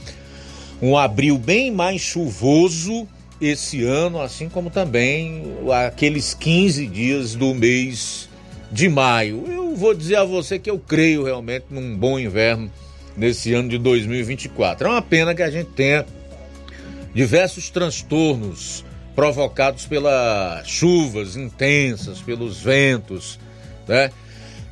S2: um abril bem mais chuvoso esse ano, assim como também aqueles 15 dias do mês de maio. Eu vou dizer a você que eu creio realmente num bom inverno nesse ano de 2024. É uma pena que a gente tenha diversos transtornos provocados pelas chuvas intensas, pelos ventos, né?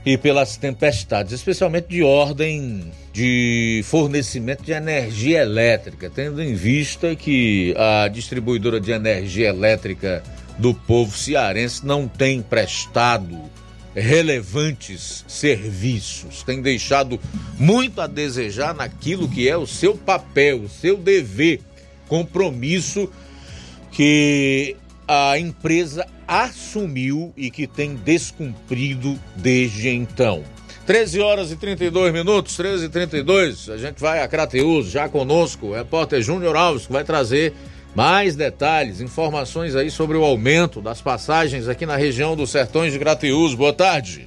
S2: E pelas tempestades, especialmente de ordem de fornecimento de energia elétrica, tendo em vista que a distribuidora de energia elétrica do povo cearense não tem prestado relevantes serviços, tem deixado muito a desejar naquilo que é o seu papel, o seu dever, compromisso que a empresa assumiu e que tem descumprido desde então. 13 horas e 32 minutos, 13 e 32, a gente vai a Crateus, já conosco, o repórter Júnior Alves, que vai trazer mais detalhes, informações aí sobre o aumento das passagens aqui na região dos Sertões de Grateus. Boa tarde.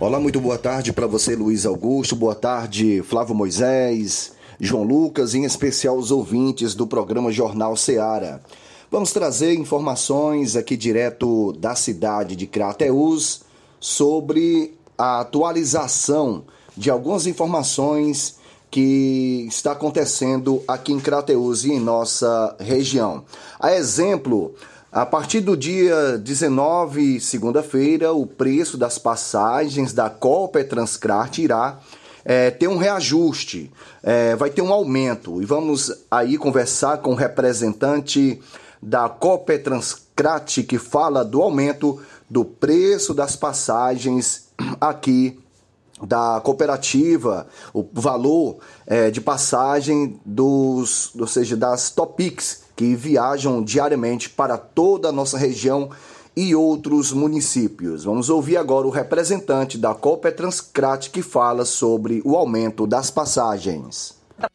S19: Olá, muito boa tarde para você, Luiz Augusto. Boa tarde, Flávio Moisés, João Lucas, em especial os ouvintes do programa Jornal Seara. Vamos trazer informações aqui direto da cidade de Crateus sobre a atualização de algumas informações que está acontecendo aqui em Crateus e em nossa região. A exemplo, a partir do dia 19, segunda-feira, o preço das passagens da Copa Transcrat irá é, ter um reajuste, é, vai ter um aumento. E vamos aí conversar com o representante da Copa Transcrat que fala do aumento do preço das passagens aqui da cooperativa, o valor é, de passagem dos, ou seja, das Topics que viajam diariamente para toda a nossa região e outros municípios. Vamos ouvir agora o representante da Copetranscrat que fala sobre o aumento das passagens.
S20: Na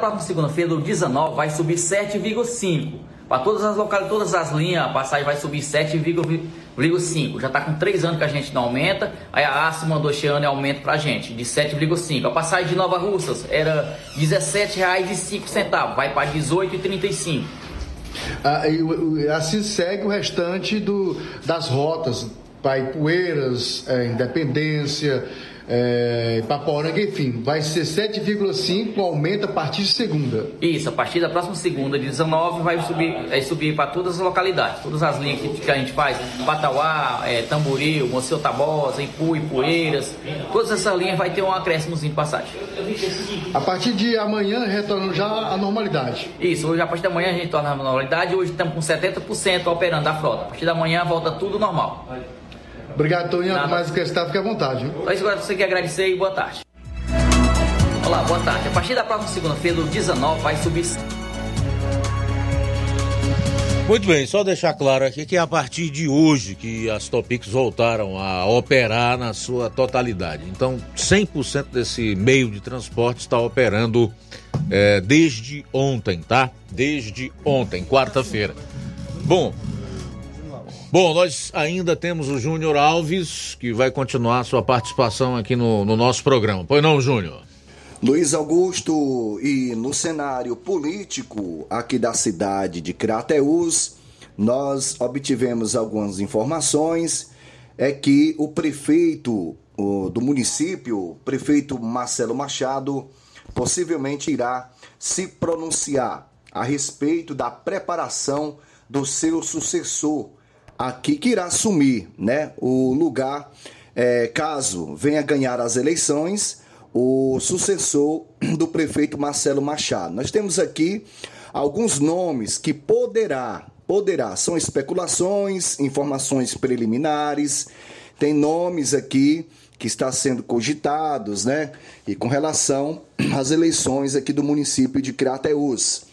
S20: próxima segunda-feira, do 19, vai subir 7,5 para todas as localidades, todas as linhas, a passagem vai subir 7,5. Já está com 3 anos que a gente não aumenta. Aí a ASA mandou este ano aumento para a gente, de 7,5. A passagem de Nova Russas era R$ 17,05, vai para R$ 18,35.
S21: Ah, e, assim segue o restante do, das rotas, para Ipueiras, é, Independência, é, Paporanga, enfim, vai ser 7,5, aumenta a partir de segunda.
S20: Isso, a partir da próxima segunda, de 19, vai subir, vai subir para todas as localidades, todas as linhas que, que a gente faz, Patauá, é, Tamboril, Moceu Tabosa, Ipu, Ipueiras, todas essas linhas vai ter um acréscimo de passagem.
S21: A partir de amanhã, retornando já à normalidade.
S20: Isso, hoje a partir da manhã a gente torna à normalidade, hoje estamos com 70% operando a frota. A partir da manhã volta tudo normal.
S21: Obrigado, Toninho. Nada. Mais acrescentar, fique à vontade.
S20: Então, isso agora você quer agradecer e boa tarde. Olá, boa tarde. A partir da próxima segunda-feira, do 19, vai subir.
S2: Muito bem, só deixar claro aqui que é a partir de hoje que as Topics voltaram a operar na sua totalidade. Então, 100% desse meio de transporte está operando é, desde ontem, tá? Desde ontem, quarta-feira. Bom, Bom, nós ainda temos o Júnior Alves, que vai continuar sua participação aqui no, no nosso programa. Pois não, Júnior?
S19: Luiz Augusto, e no cenário político aqui da cidade de Crateús, nós obtivemos algumas informações. É que o prefeito o, do município, prefeito Marcelo Machado, possivelmente irá se pronunciar a respeito da preparação do seu sucessor aqui que irá assumir né, o lugar, é, caso venha ganhar as eleições, o sucessor *clears throat* do prefeito Marcelo Machado. Nós temos aqui alguns nomes que poderá, poderá, são especulações, informações preliminares, tem nomes aqui que está sendo cogitados, né? E com relação *clears throat* às eleições aqui do município de Crateús.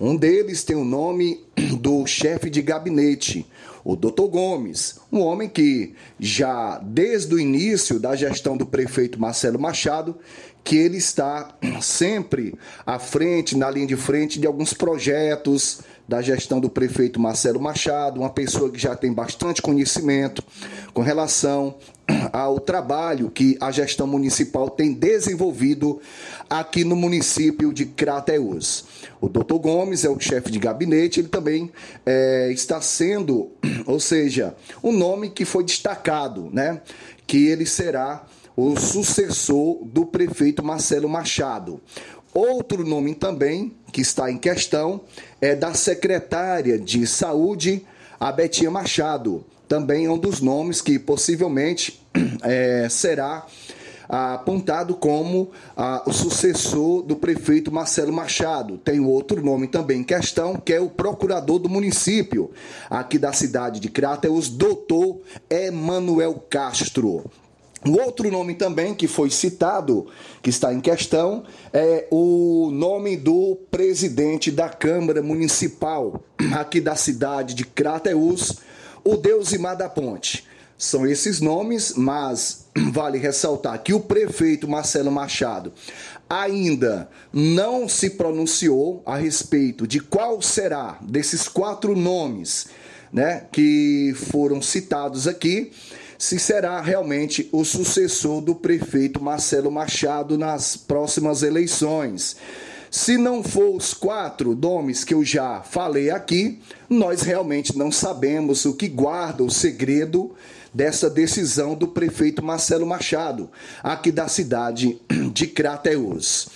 S19: Um deles tem o nome *clears throat* do chefe de gabinete, o doutor Gomes, um homem que já desde o início da gestão do prefeito Marcelo Machado, que ele está sempre à frente, na linha de frente de alguns projetos da gestão do prefeito Marcelo Machado, uma pessoa que já tem bastante conhecimento com relação *clears throat* ao trabalho que a gestão municipal tem desenvolvido aqui no município de Crateús. O doutor Gomes é o chefe de gabinete, ele também é, está sendo, *clears throat* ou seja, um nome que foi destacado, né? Que ele será o sucessor do prefeito Marcelo Machado. Outro nome também que está em questão é da secretária de saúde, a Betinha Machado. Também é um dos nomes que possivelmente *clears throat* é, será apontado como ah, o sucessor do prefeito Marcelo Machado. Tem outro nome também em questão, que é o procurador do município, aqui da cidade de Crateus, doutor Emanuel Castro. O outro nome também que foi citado, que está em questão, é o nome do presidente da Câmara Municipal aqui da cidade de Crateus, o Deusimar da Ponte. São esses nomes, mas *clears throat* vale ressaltar que o prefeito Marcelo Machado ainda não se pronunciou a respeito de qual será desses quatro nomes né, que foram citados aqui se será realmente o sucessor do prefeito Marcelo Machado nas próximas eleições. Se não for os quatro nomes que eu já falei aqui, nós realmente não sabemos o que guarda o segredo dessa decisão do prefeito Marcelo Machado, aqui da cidade de Crateus.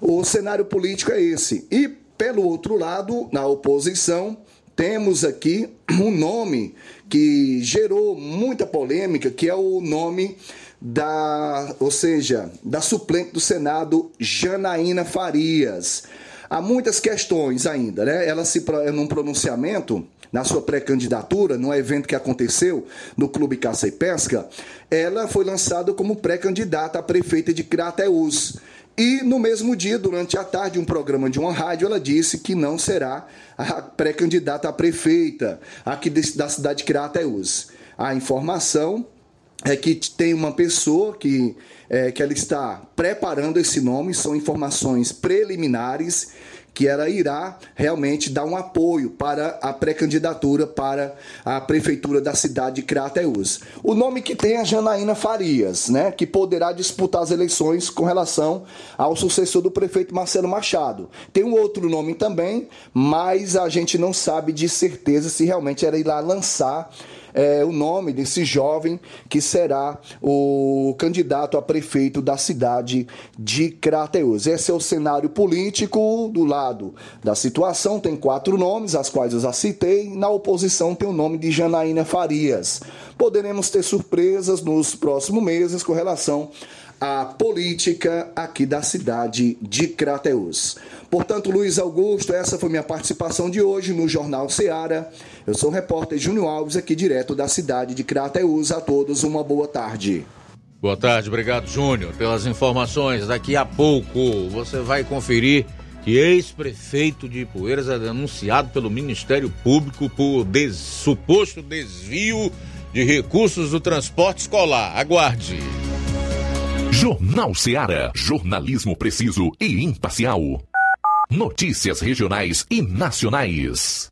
S19: O cenário político é esse. E, pelo outro lado, na oposição, temos aqui um nome que gerou muita polêmica, que é o nome da, ou seja, da suplente do Senado, Janaína Farias. há muitas questões ainda, né? Ela se num pronunciamento na sua pré-candidatura, num evento que aconteceu no Clube Caça e Pesca, ela foi lançada como pré-candidata a prefeita de Crateús. E no mesmo dia, durante a tarde, um programa de uma rádio, ela disse que não será a pré-candidata a prefeita aqui da cidade de Crateús. A informação é que tem uma pessoa que, é, que ela está preparando esse nome, são informações preliminares que ela irá realmente dar um apoio para a pré-candidatura para a prefeitura da cidade de Crateús. O nome que tem é Janaína Farias, né, que poderá disputar as eleições com relação ao sucessor do prefeito Marcelo Machado. Tem um outro nome também, mas a gente não sabe de certeza se realmente ela irá lançar é, o nome desse jovem que será o candidato a prefeito da cidade de Crateus. Esse é o cenário político do lado da situação. Tem quatro nomes, as quais eu já citei. Na oposição tem o nome de Janaína Farias. Poderemos ter surpresas nos próximos meses com relação à política aqui da cidade de Crateus. Portanto, Luiz Augusto, essa foi minha participação de hoje no Jornal Seara. Eu sou o repórter Júnior Alves, aqui direto da cidade de Crateus. A todos uma boa tarde.
S2: Boa tarde, obrigado, Júnior, pelas informações. Daqui a pouco você vai conferir que ex-prefeito de Poeiras é denunciado pelo Ministério Público por des... suposto desvio de recursos do transporte escolar. Aguarde.
S1: Jornal Seara. Jornalismo preciso e imparcial. Notícias regionais e nacionais.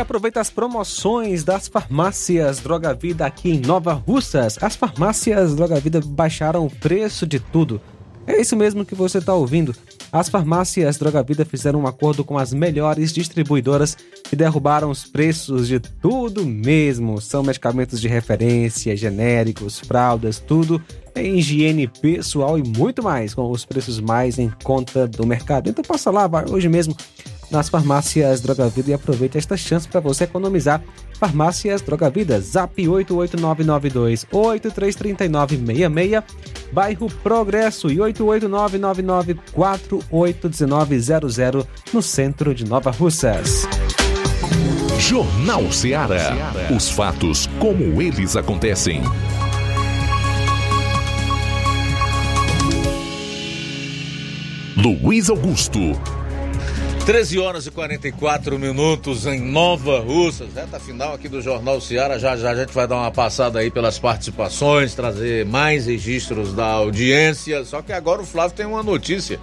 S3: Aproveita as promoções das farmácias Droga Vida aqui em Nova Russas. As farmácias Droga Vida baixaram o preço de tudo. É isso mesmo que você está ouvindo. As farmácias Droga Vida fizeram um acordo com as melhores distribuidoras e derrubaram os preços de tudo mesmo. São medicamentos de referência, genéricos, fraldas, tudo em higiene pessoal e muito mais, com os preços mais em conta do mercado. Então passa lá, vai hoje mesmo nas farmácias Droga Vida e aproveite esta chance para você economizar. Farmácias Droga Vida, zap 88992-833966, bairro Progresso e 88999481900 no centro de Nova Russas.
S1: Jornal Ceará. Os fatos como eles acontecem. Luiz Augusto.
S2: 13 horas e 44 minutos em Nova Russas, reta final aqui do Jornal Ceará. Já já a gente vai dar uma passada aí pelas participações, trazer mais registros da audiência. Só que agora o Flávio tem uma notícia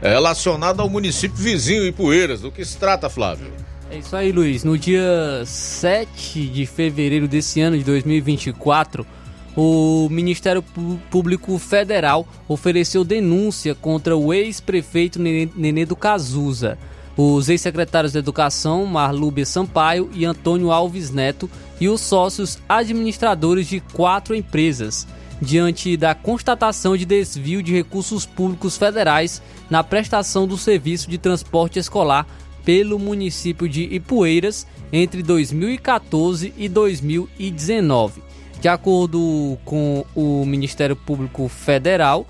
S2: relacionada ao município vizinho Ipueiras. Do que se trata, Flávio?
S4: É isso aí, Luiz. No dia 7 de fevereiro desse ano de 2024, o Ministério Público Federal ofereceu denúncia contra o ex-prefeito Nenê do Cazuza, os ex-secretários de Educação Marlúbia Sampaio e Antônio Alves Neto e os sócios administradores de quatro empresas, diante da constatação de desvio de recursos públicos federais na prestação do serviço de transporte escolar pelo município de Ipueiras entre 2014 e 2019. De acordo com o Ministério Público Federal,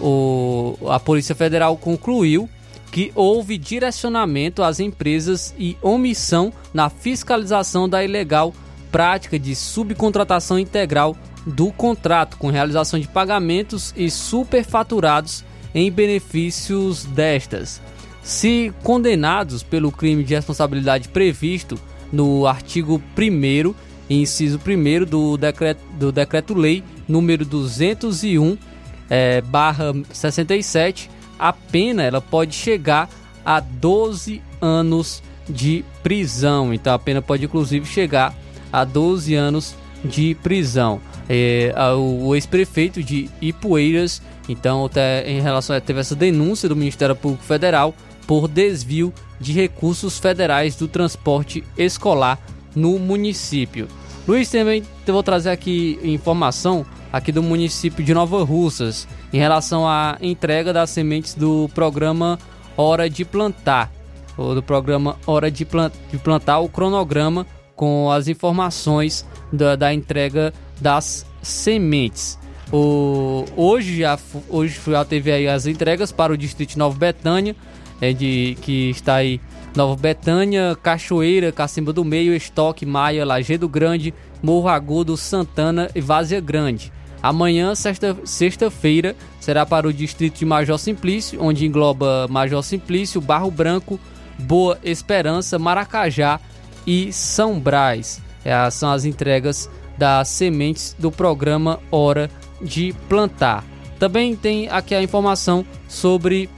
S4: o, a Polícia Federal concluiu que houve direcionamento às empresas e omissão na fiscalização da ilegal prática de subcontratação integral do contrato com realização de pagamentos e superfaturados em benefícios destas. Se condenados pelo crime de responsabilidade previsto no artigo 1 inciso 1 do decreto, do decreto lei número 201 é, barra 67, a pena ela pode chegar a 12 anos de prisão. Então a pena pode inclusive chegar a 12 anos de prisão. É, o ex-prefeito de Ipueiras, então até em relação teve essa denúncia do Ministério Público Federal por desvio de recursos federais do transporte escolar no município. Luiz, também vou trazer aqui informação aqui do município de Nova Russas em relação à entrega das sementes do programa Hora de Plantar, ou do programa Hora de, Plantar, o cronograma com as informações da, da entrega das sementes. O, hoje, já, hoje já teve aí as entregas para o distrito Nova Betânia, é de, que está aí Nova Betânia, Cachoeira, Cacimba do Meio, Estoque, Maia, Lagedo Grande, Morro Agudo, Santana e Vazia Grande. Amanhã, sexta-feira, sexta será para o distrito de Major Simplício, onde engloba Major Simplício, Barro Branco, Boa Esperança, Maracajá e São Brás. É, são as entregas das sementes do programa Hora de Plantar. Também tem aqui a informação sobre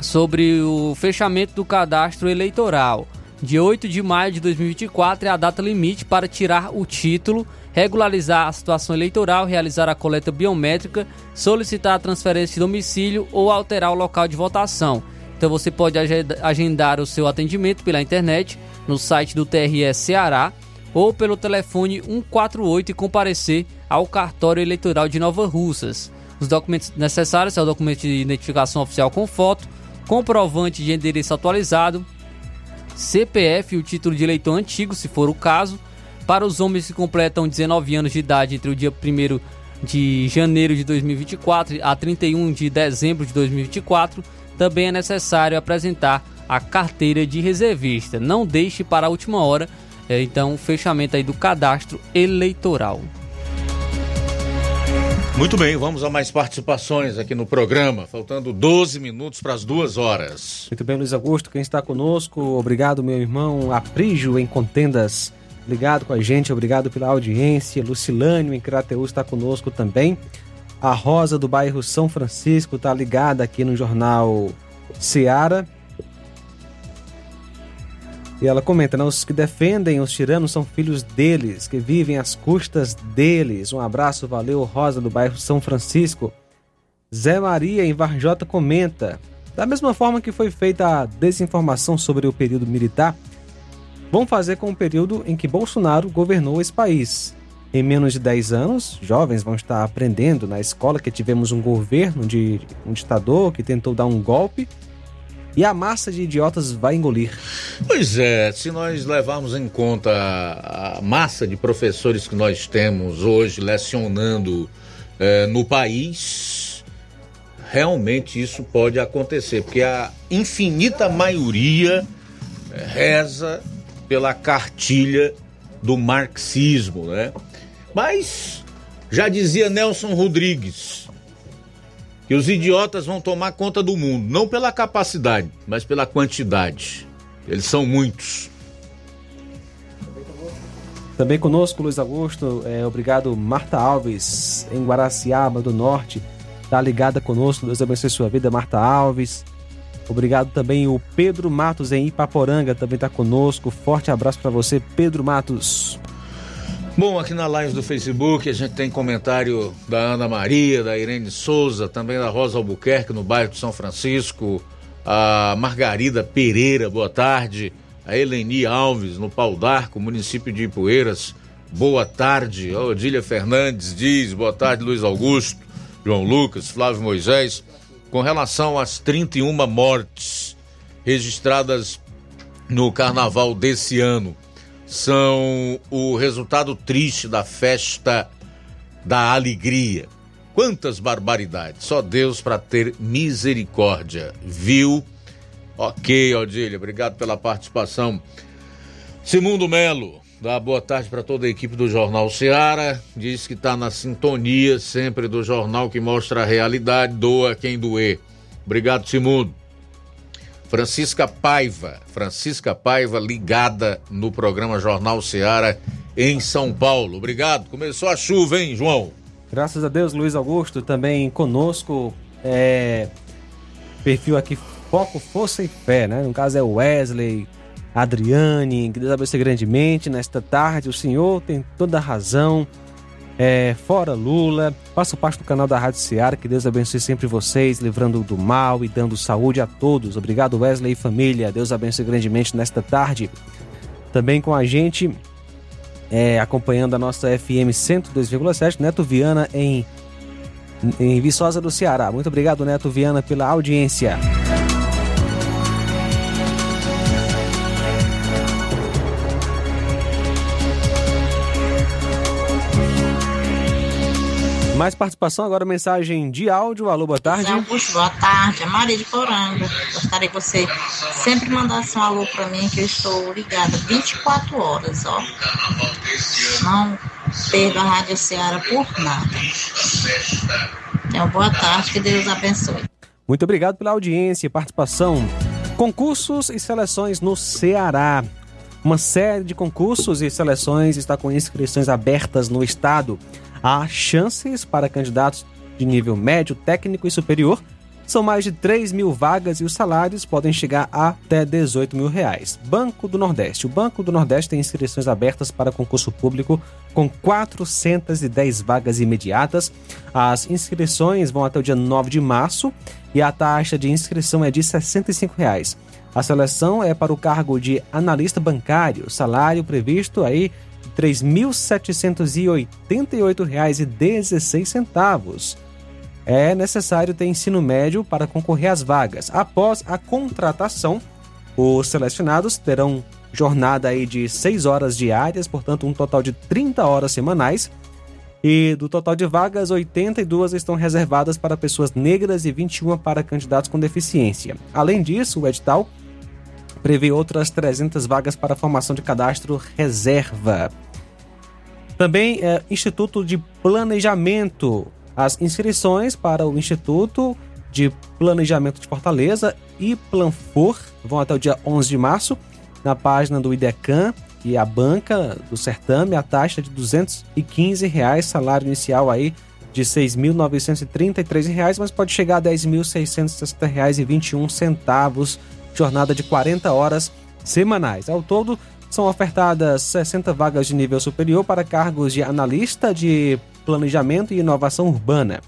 S4: sobre o fechamento do cadastro eleitoral. De 8 de maio de 2024 é a data limite para tirar o título, regularizar a situação eleitoral, realizar a coleta biométrica, solicitar a transferência de domicílio ou alterar o local de votação. Então você pode agendar o seu atendimento pela internet no site do TRE Ceará ou pelo telefone 148 e comparecer ao cartório eleitoral de Nova Russas. Os documentos necessários são o documento de identificação oficial com foto, comprovante de endereço atualizado, CPF e o título de eleitor antigo, se for o caso. Para os homens que completam 19 anos de idade entre o dia 1 de janeiro de 2024 a 31 de dezembro de 2024, também é necessário apresentar a carteira de reservista. Não deixe para a última hora, é, então, o fechamento aí do cadastro eleitoral.
S2: Muito bem, vamos a mais participações aqui no programa, faltando 12 minutos para as duas horas.
S3: Muito bem, Luiz Augusto, quem está conosco, obrigado, meu irmão Aprígio em Contendas, ligado com a gente, obrigado pela audiência. Lucilânio em Crateus está conosco também. A Rosa do bairro São Francisco está ligada aqui no jornal Seara. E ela comenta: né, os que defendem os tiranos são filhos deles, que vivem às custas deles. Um abraço, valeu, Rosa do bairro São Francisco. Zé Maria em Varjota comenta: da mesma forma que foi feita a desinformação sobre o período militar, vão fazer com o período em que Bolsonaro governou esse país. Em menos de 10 anos, jovens vão estar aprendendo na escola que tivemos um governo de um ditador que tentou dar um golpe e a massa de idiotas vai engolir.
S2: Pois é, se nós levarmos em conta a massa de professores que nós temos hoje lecionando eh, no país, realmente isso pode acontecer, porque a infinita maioria eh, reza pela cartilha do marxismo, né? Mas já dizia Nelson Rodrigues que os idiotas vão tomar conta do mundo, não pela capacidade, mas pela quantidade. Eles são muitos.
S3: Também conosco, Luiz Augusto. É, obrigado, Marta Alves, em Guaraciaba do Norte. Tá ligada conosco. Deus abençoe sua vida, Marta Alves. Obrigado também o Pedro Matos em Ipaporanga também está conosco. Forte abraço para você, Pedro Matos.
S2: Bom, aqui na live do Facebook a gente tem comentário da Ana Maria, da Irene Souza, também da Rosa Albuquerque, no bairro de São Francisco, a Margarida Pereira, boa tarde, a Eleni Alves, no Pau d'Arco, município de Ipueiras, boa tarde, a Odília Fernandes diz, boa tarde, Luiz Augusto, João Lucas, Flávio Moisés, com relação às 31 mortes registradas no carnaval desse ano são o resultado triste da festa da alegria. Quantas barbaridades! Só Deus para ter misericórdia, viu? Ok, Odília, obrigado pela participação. Simundo Melo, dá boa tarde para toda a equipe do Jornal Seara. Diz que está na sintonia sempre do jornal que mostra a realidade, doa quem doer. Obrigado, Simundo. Francisca Paiva, Francisca Paiva ligada no programa Jornal Seara em São Paulo. Obrigado. Começou a chuva, hein, João?
S3: Graças a Deus, Luiz Augusto, também conosco. É... Perfil aqui Foco, Força e Fé, né? No caso é Wesley, Adriane, que Deus abençoe grandemente. Nesta tarde, o senhor tem toda a razão. É, fora Lula, faça parte do canal da Rádio Seara, que Deus abençoe sempre vocês, livrando do mal e dando saúde a todos. Obrigado, Wesley e família. Deus abençoe grandemente nesta tarde. Também com a gente, é, acompanhando a nossa FM 102,7, Neto Viana em, em Viçosa do Ceará. Muito obrigado, Neto Viana, pela audiência. Mais participação, agora mensagem de áudio. Alô, boa tarde.
S22: Augusto, boa tarde. É Maria de Poranga. Gostaria que você sempre mandasse um alô para mim, que eu estou ligada 24 horas, ó. Não perdo a Rádio Ceará por nada. Então, boa tarde, que Deus abençoe.
S3: Muito obrigado pela audiência e participação. Concursos e seleções no Ceará. Uma série de concursos e seleções está com inscrições abertas no estado. Há chances para candidatos de nível médio, técnico e superior. São mais de 3 mil vagas e os salários podem chegar até 18 mil reais. Banco do Nordeste. O Banco do Nordeste tem inscrições abertas para concurso público com 410 vagas imediatas. As inscrições vão até o dia 9 de março e a taxa de inscrição é de 65 reais. A seleção é para o cargo de analista bancário, salário previsto aí R$ 3.788,16. É necessário ter ensino médio para concorrer às vagas. Após a contratação, os selecionados terão jornada aí de 6 horas diárias, portanto um total de 30 horas semanais. E do total de vagas, 82 estão reservadas para pessoas negras e 21 para candidatos com deficiência. Além disso, o edital prevê outras 300 vagas para formação de cadastro reserva. Também é Instituto de Planejamento. As inscrições para o Instituto de Planejamento de Fortaleza e Planfor vão até o dia 11 de março na página do IDECAN e a banca do certame a taxa de 215 reais, salário inicial aí de R$ 6.933, mas pode chegar a R$ 10.660,21, jornada de 40 horas semanais. Ao todo, são ofertadas 60 vagas de nível superior para cargos de analista de planejamento e inovação urbana.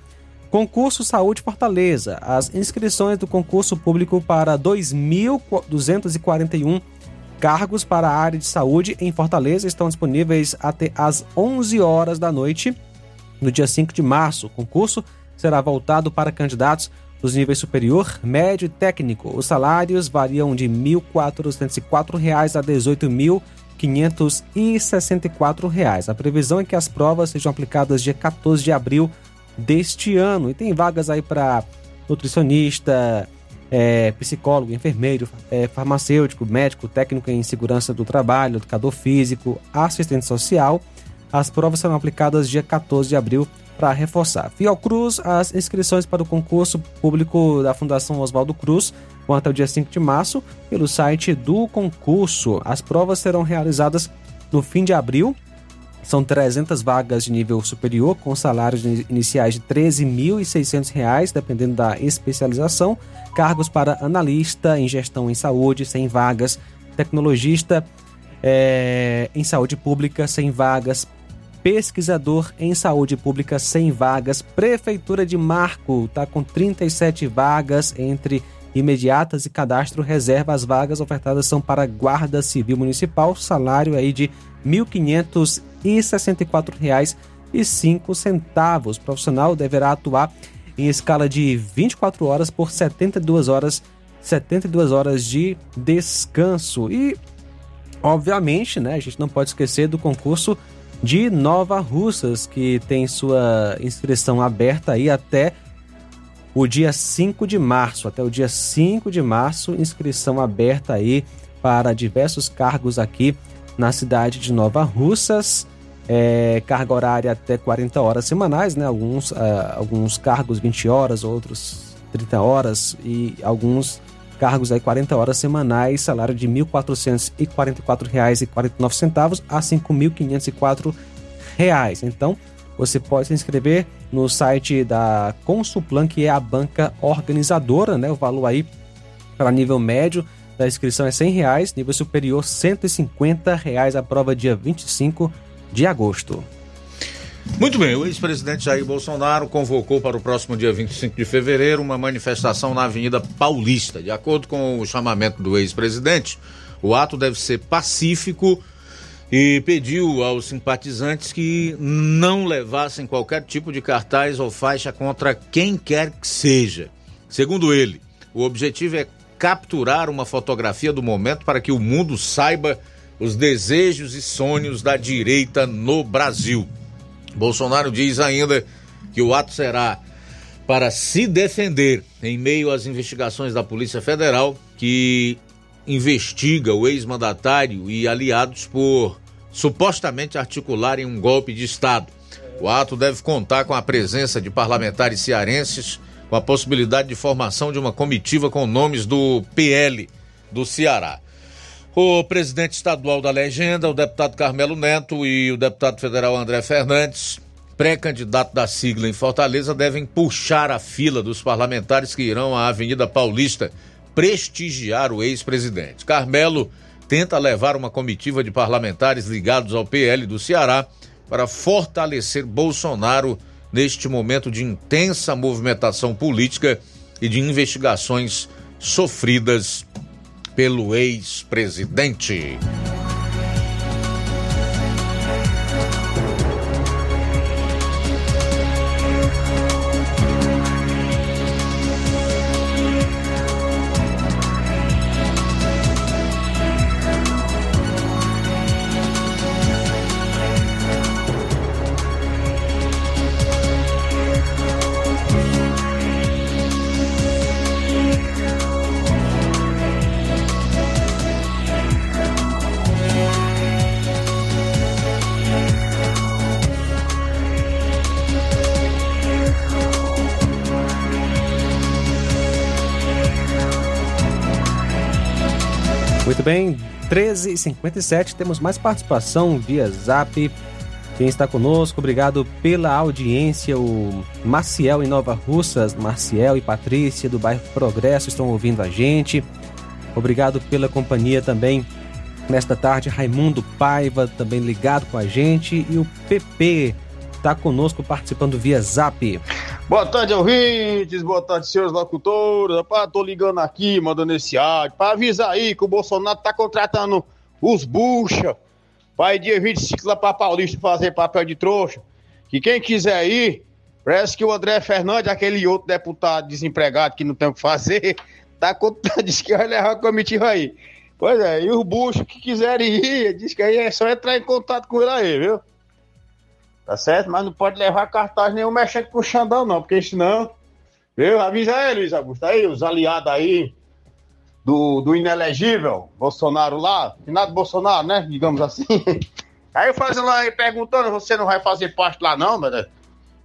S3: Concurso Saúde Fortaleza. As inscrições do concurso público para 2.241 cargos para a área de saúde em Fortaleza estão disponíveis até às 11 horas da noite no dia 5 de março. O concurso será voltado para candidatos dos níveis superior, médio e técnico. Os salários variam de R$ 1.404 a R$ 18.564. A previsão é que as provas sejam aplicadas dia 14 de abril deste ano. E tem vagas aí para nutricionista, é, psicólogo, enfermeiro, é, farmacêutico, médico, técnico em segurança do trabalho, educador físico, assistente social. As provas serão aplicadas dia 14 de abril para reforçar. Fiocruz, as inscrições para o concurso público da Fundação Oswaldo Cruz vão até o dia 5 de março pelo site do concurso. As provas serão realizadas no fim de abril. São 300 vagas de nível superior, com salários iniciais de R$ 13.600, dependendo da especialização. Cargos para analista em gestão em saúde, 100 vagas. Tecnologista é, em saúde pública, 100 vagas pesquisador em saúde pública sem vagas. Prefeitura de Marco está com 37 vagas entre imediatas e cadastro reserva. As vagas ofertadas são para Guarda Civil Municipal, salário aí de R$ 1.564,05. O profissional deverá atuar em escala de 24 horas por 72 horas, 72 horas de descanso. E obviamente, né, a gente não pode esquecer do concurso de Nova Russas, que tem sua inscrição aberta aí até o dia 5 de março. Até o dia 5 de março, inscrição aberta aí para diversos cargos aqui na cidade de Nova Russas. É, carga horária até 40 horas semanais, né? Alguns, uh, alguns cargos 20 horas, outros 30 horas e alguns cargos aí 40 horas semanais, salário de R$ 1.444,49 a R$ 5.504. Então, você pode se inscrever no site da Consulplan, que é a banca organizadora, né? O valor aí para nível médio da inscrição é R$ reais, nível superior 150 reais, a prova dia 25 de agosto.
S2: Muito bem, o ex-presidente Jair Bolsonaro convocou para o próximo dia 25 de fevereiro uma manifestação na Avenida Paulista. De acordo com o chamamento do ex-presidente, o ato deve ser pacífico e pediu aos simpatizantes que não levassem qualquer tipo de cartaz ou faixa contra quem quer que seja. Segundo ele, o objetivo é capturar uma fotografia do momento para que o mundo saiba os desejos e sonhos da direita no Brasil. Bolsonaro diz ainda que o ato será para se defender em meio às investigações da Polícia Federal, que investiga o ex-mandatário e aliados por supostamente articularem um golpe de Estado. O ato deve contar com a presença de parlamentares cearenses, com a possibilidade de formação de uma comitiva com nomes do PL do Ceará. O presidente estadual da legenda, o deputado Carmelo Neto e o deputado federal André Fernandes, pré-candidato da sigla em Fortaleza, devem puxar a fila dos parlamentares que irão à Avenida Paulista prestigiar o ex-presidente. Carmelo tenta levar uma comitiva de parlamentares ligados ao PL do Ceará para fortalecer Bolsonaro neste momento de intensa movimentação política e de investigações sofridas pelo ex-presidente.
S3: Bem, 13h57, temos mais participação via zap. Quem está conosco, obrigado pela audiência. O Maciel em Nova Russas, Marciel e Patrícia do bairro Progresso estão ouvindo a gente. Obrigado pela companhia também nesta tarde. Raimundo Paiva também ligado com a gente. E o PP está conosco participando via zap.
S23: Boa tarde, ouvintes. Boa tarde, senhores locutores. Rapaz, tô ligando aqui, mandando esse áudio, pra avisar aí que o Bolsonaro tá contratando os bucha ir dia 25 lá pra Paulista fazer papel de trouxa. Que quem quiser ir, Parece que o André Fernandes, aquele outro deputado desempregado que não tem o que fazer, *laughs* tá contando, *laughs* diz que vai levar a comitiva aí. Pois é, e os buchos que quiserem ir, diz que aí é só entrar em contato com ele aí, viu? Tá certo? Mas não pode levar cartaz nenhum mexendo com o Xandão, não, porque senão. Viu? Avisa aí, Luiz Augusto. Aí, os aliados aí do, do inelegível Bolsonaro lá, finado Bolsonaro, né? Digamos assim. *laughs* Aí fazendo lá aí perguntando, você não vai fazer parte lá, não, mas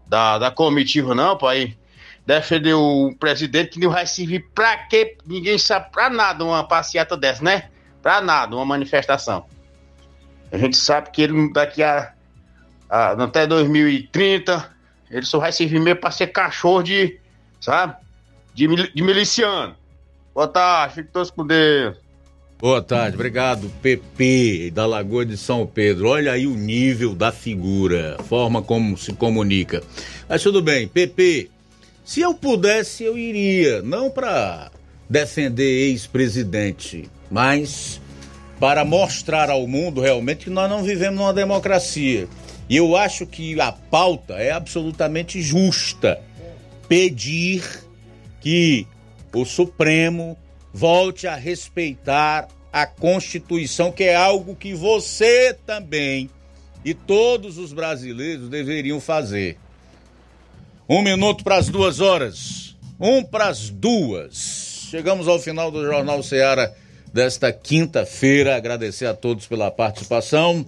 S23: da, da comitiva, não, pai. Defender o presidente que não vai servir pra quê? Ninguém sabe pra nada uma passeata dessa, né? Pra nada, uma manifestação. A gente sabe que ele daqui a até 2030, ele só vai servir mesmo pra ser cachorro de, sabe? De, de miliciano. Boa tarde, fique todos com Deus.
S2: Boa tarde, obrigado, PP da Lagoa de São Pedro. Olha aí o nível da figura, a forma como se comunica. Mas tudo bem, PP, se eu pudesse, eu iria, não para defender ex-presidente, mas para mostrar ao mundo realmente que nós não vivemos numa democracia. E eu acho que a pauta é absolutamente justa. Pedir que o Supremo volte a respeitar a Constituição, que é algo que você também e todos os brasileiros deveriam fazer. Um minuto para as duas horas. Um para as duas. Chegamos ao final do Jornal Seara desta quinta-feira. Agradecer a todos pela participação.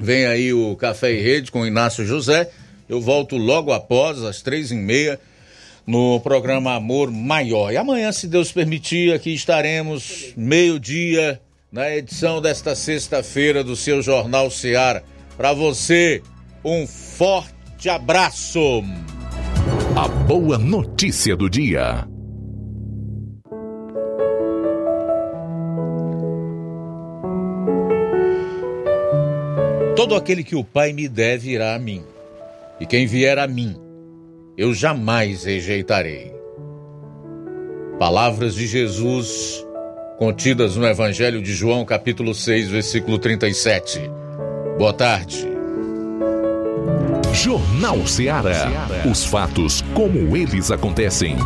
S2: Vem aí o Café e Rede com Inácio José. Eu volto logo após, às três e meia no programa Amor Maior. E amanhã, se Deus permitir, aqui estaremos, meio-dia, na edição desta sexta-feira do seu Jornal Seara. Para você, um forte abraço.
S1: A boa notícia do dia.
S2: Todo aquele que o Pai me der virá a mim, e quem vier a mim, eu jamais rejeitarei. Palavras de Jesus contidas no Evangelho de João, capítulo 6, versículo 37. Boa tarde.
S1: Jornal Ceará. Os fatos como eles acontecem.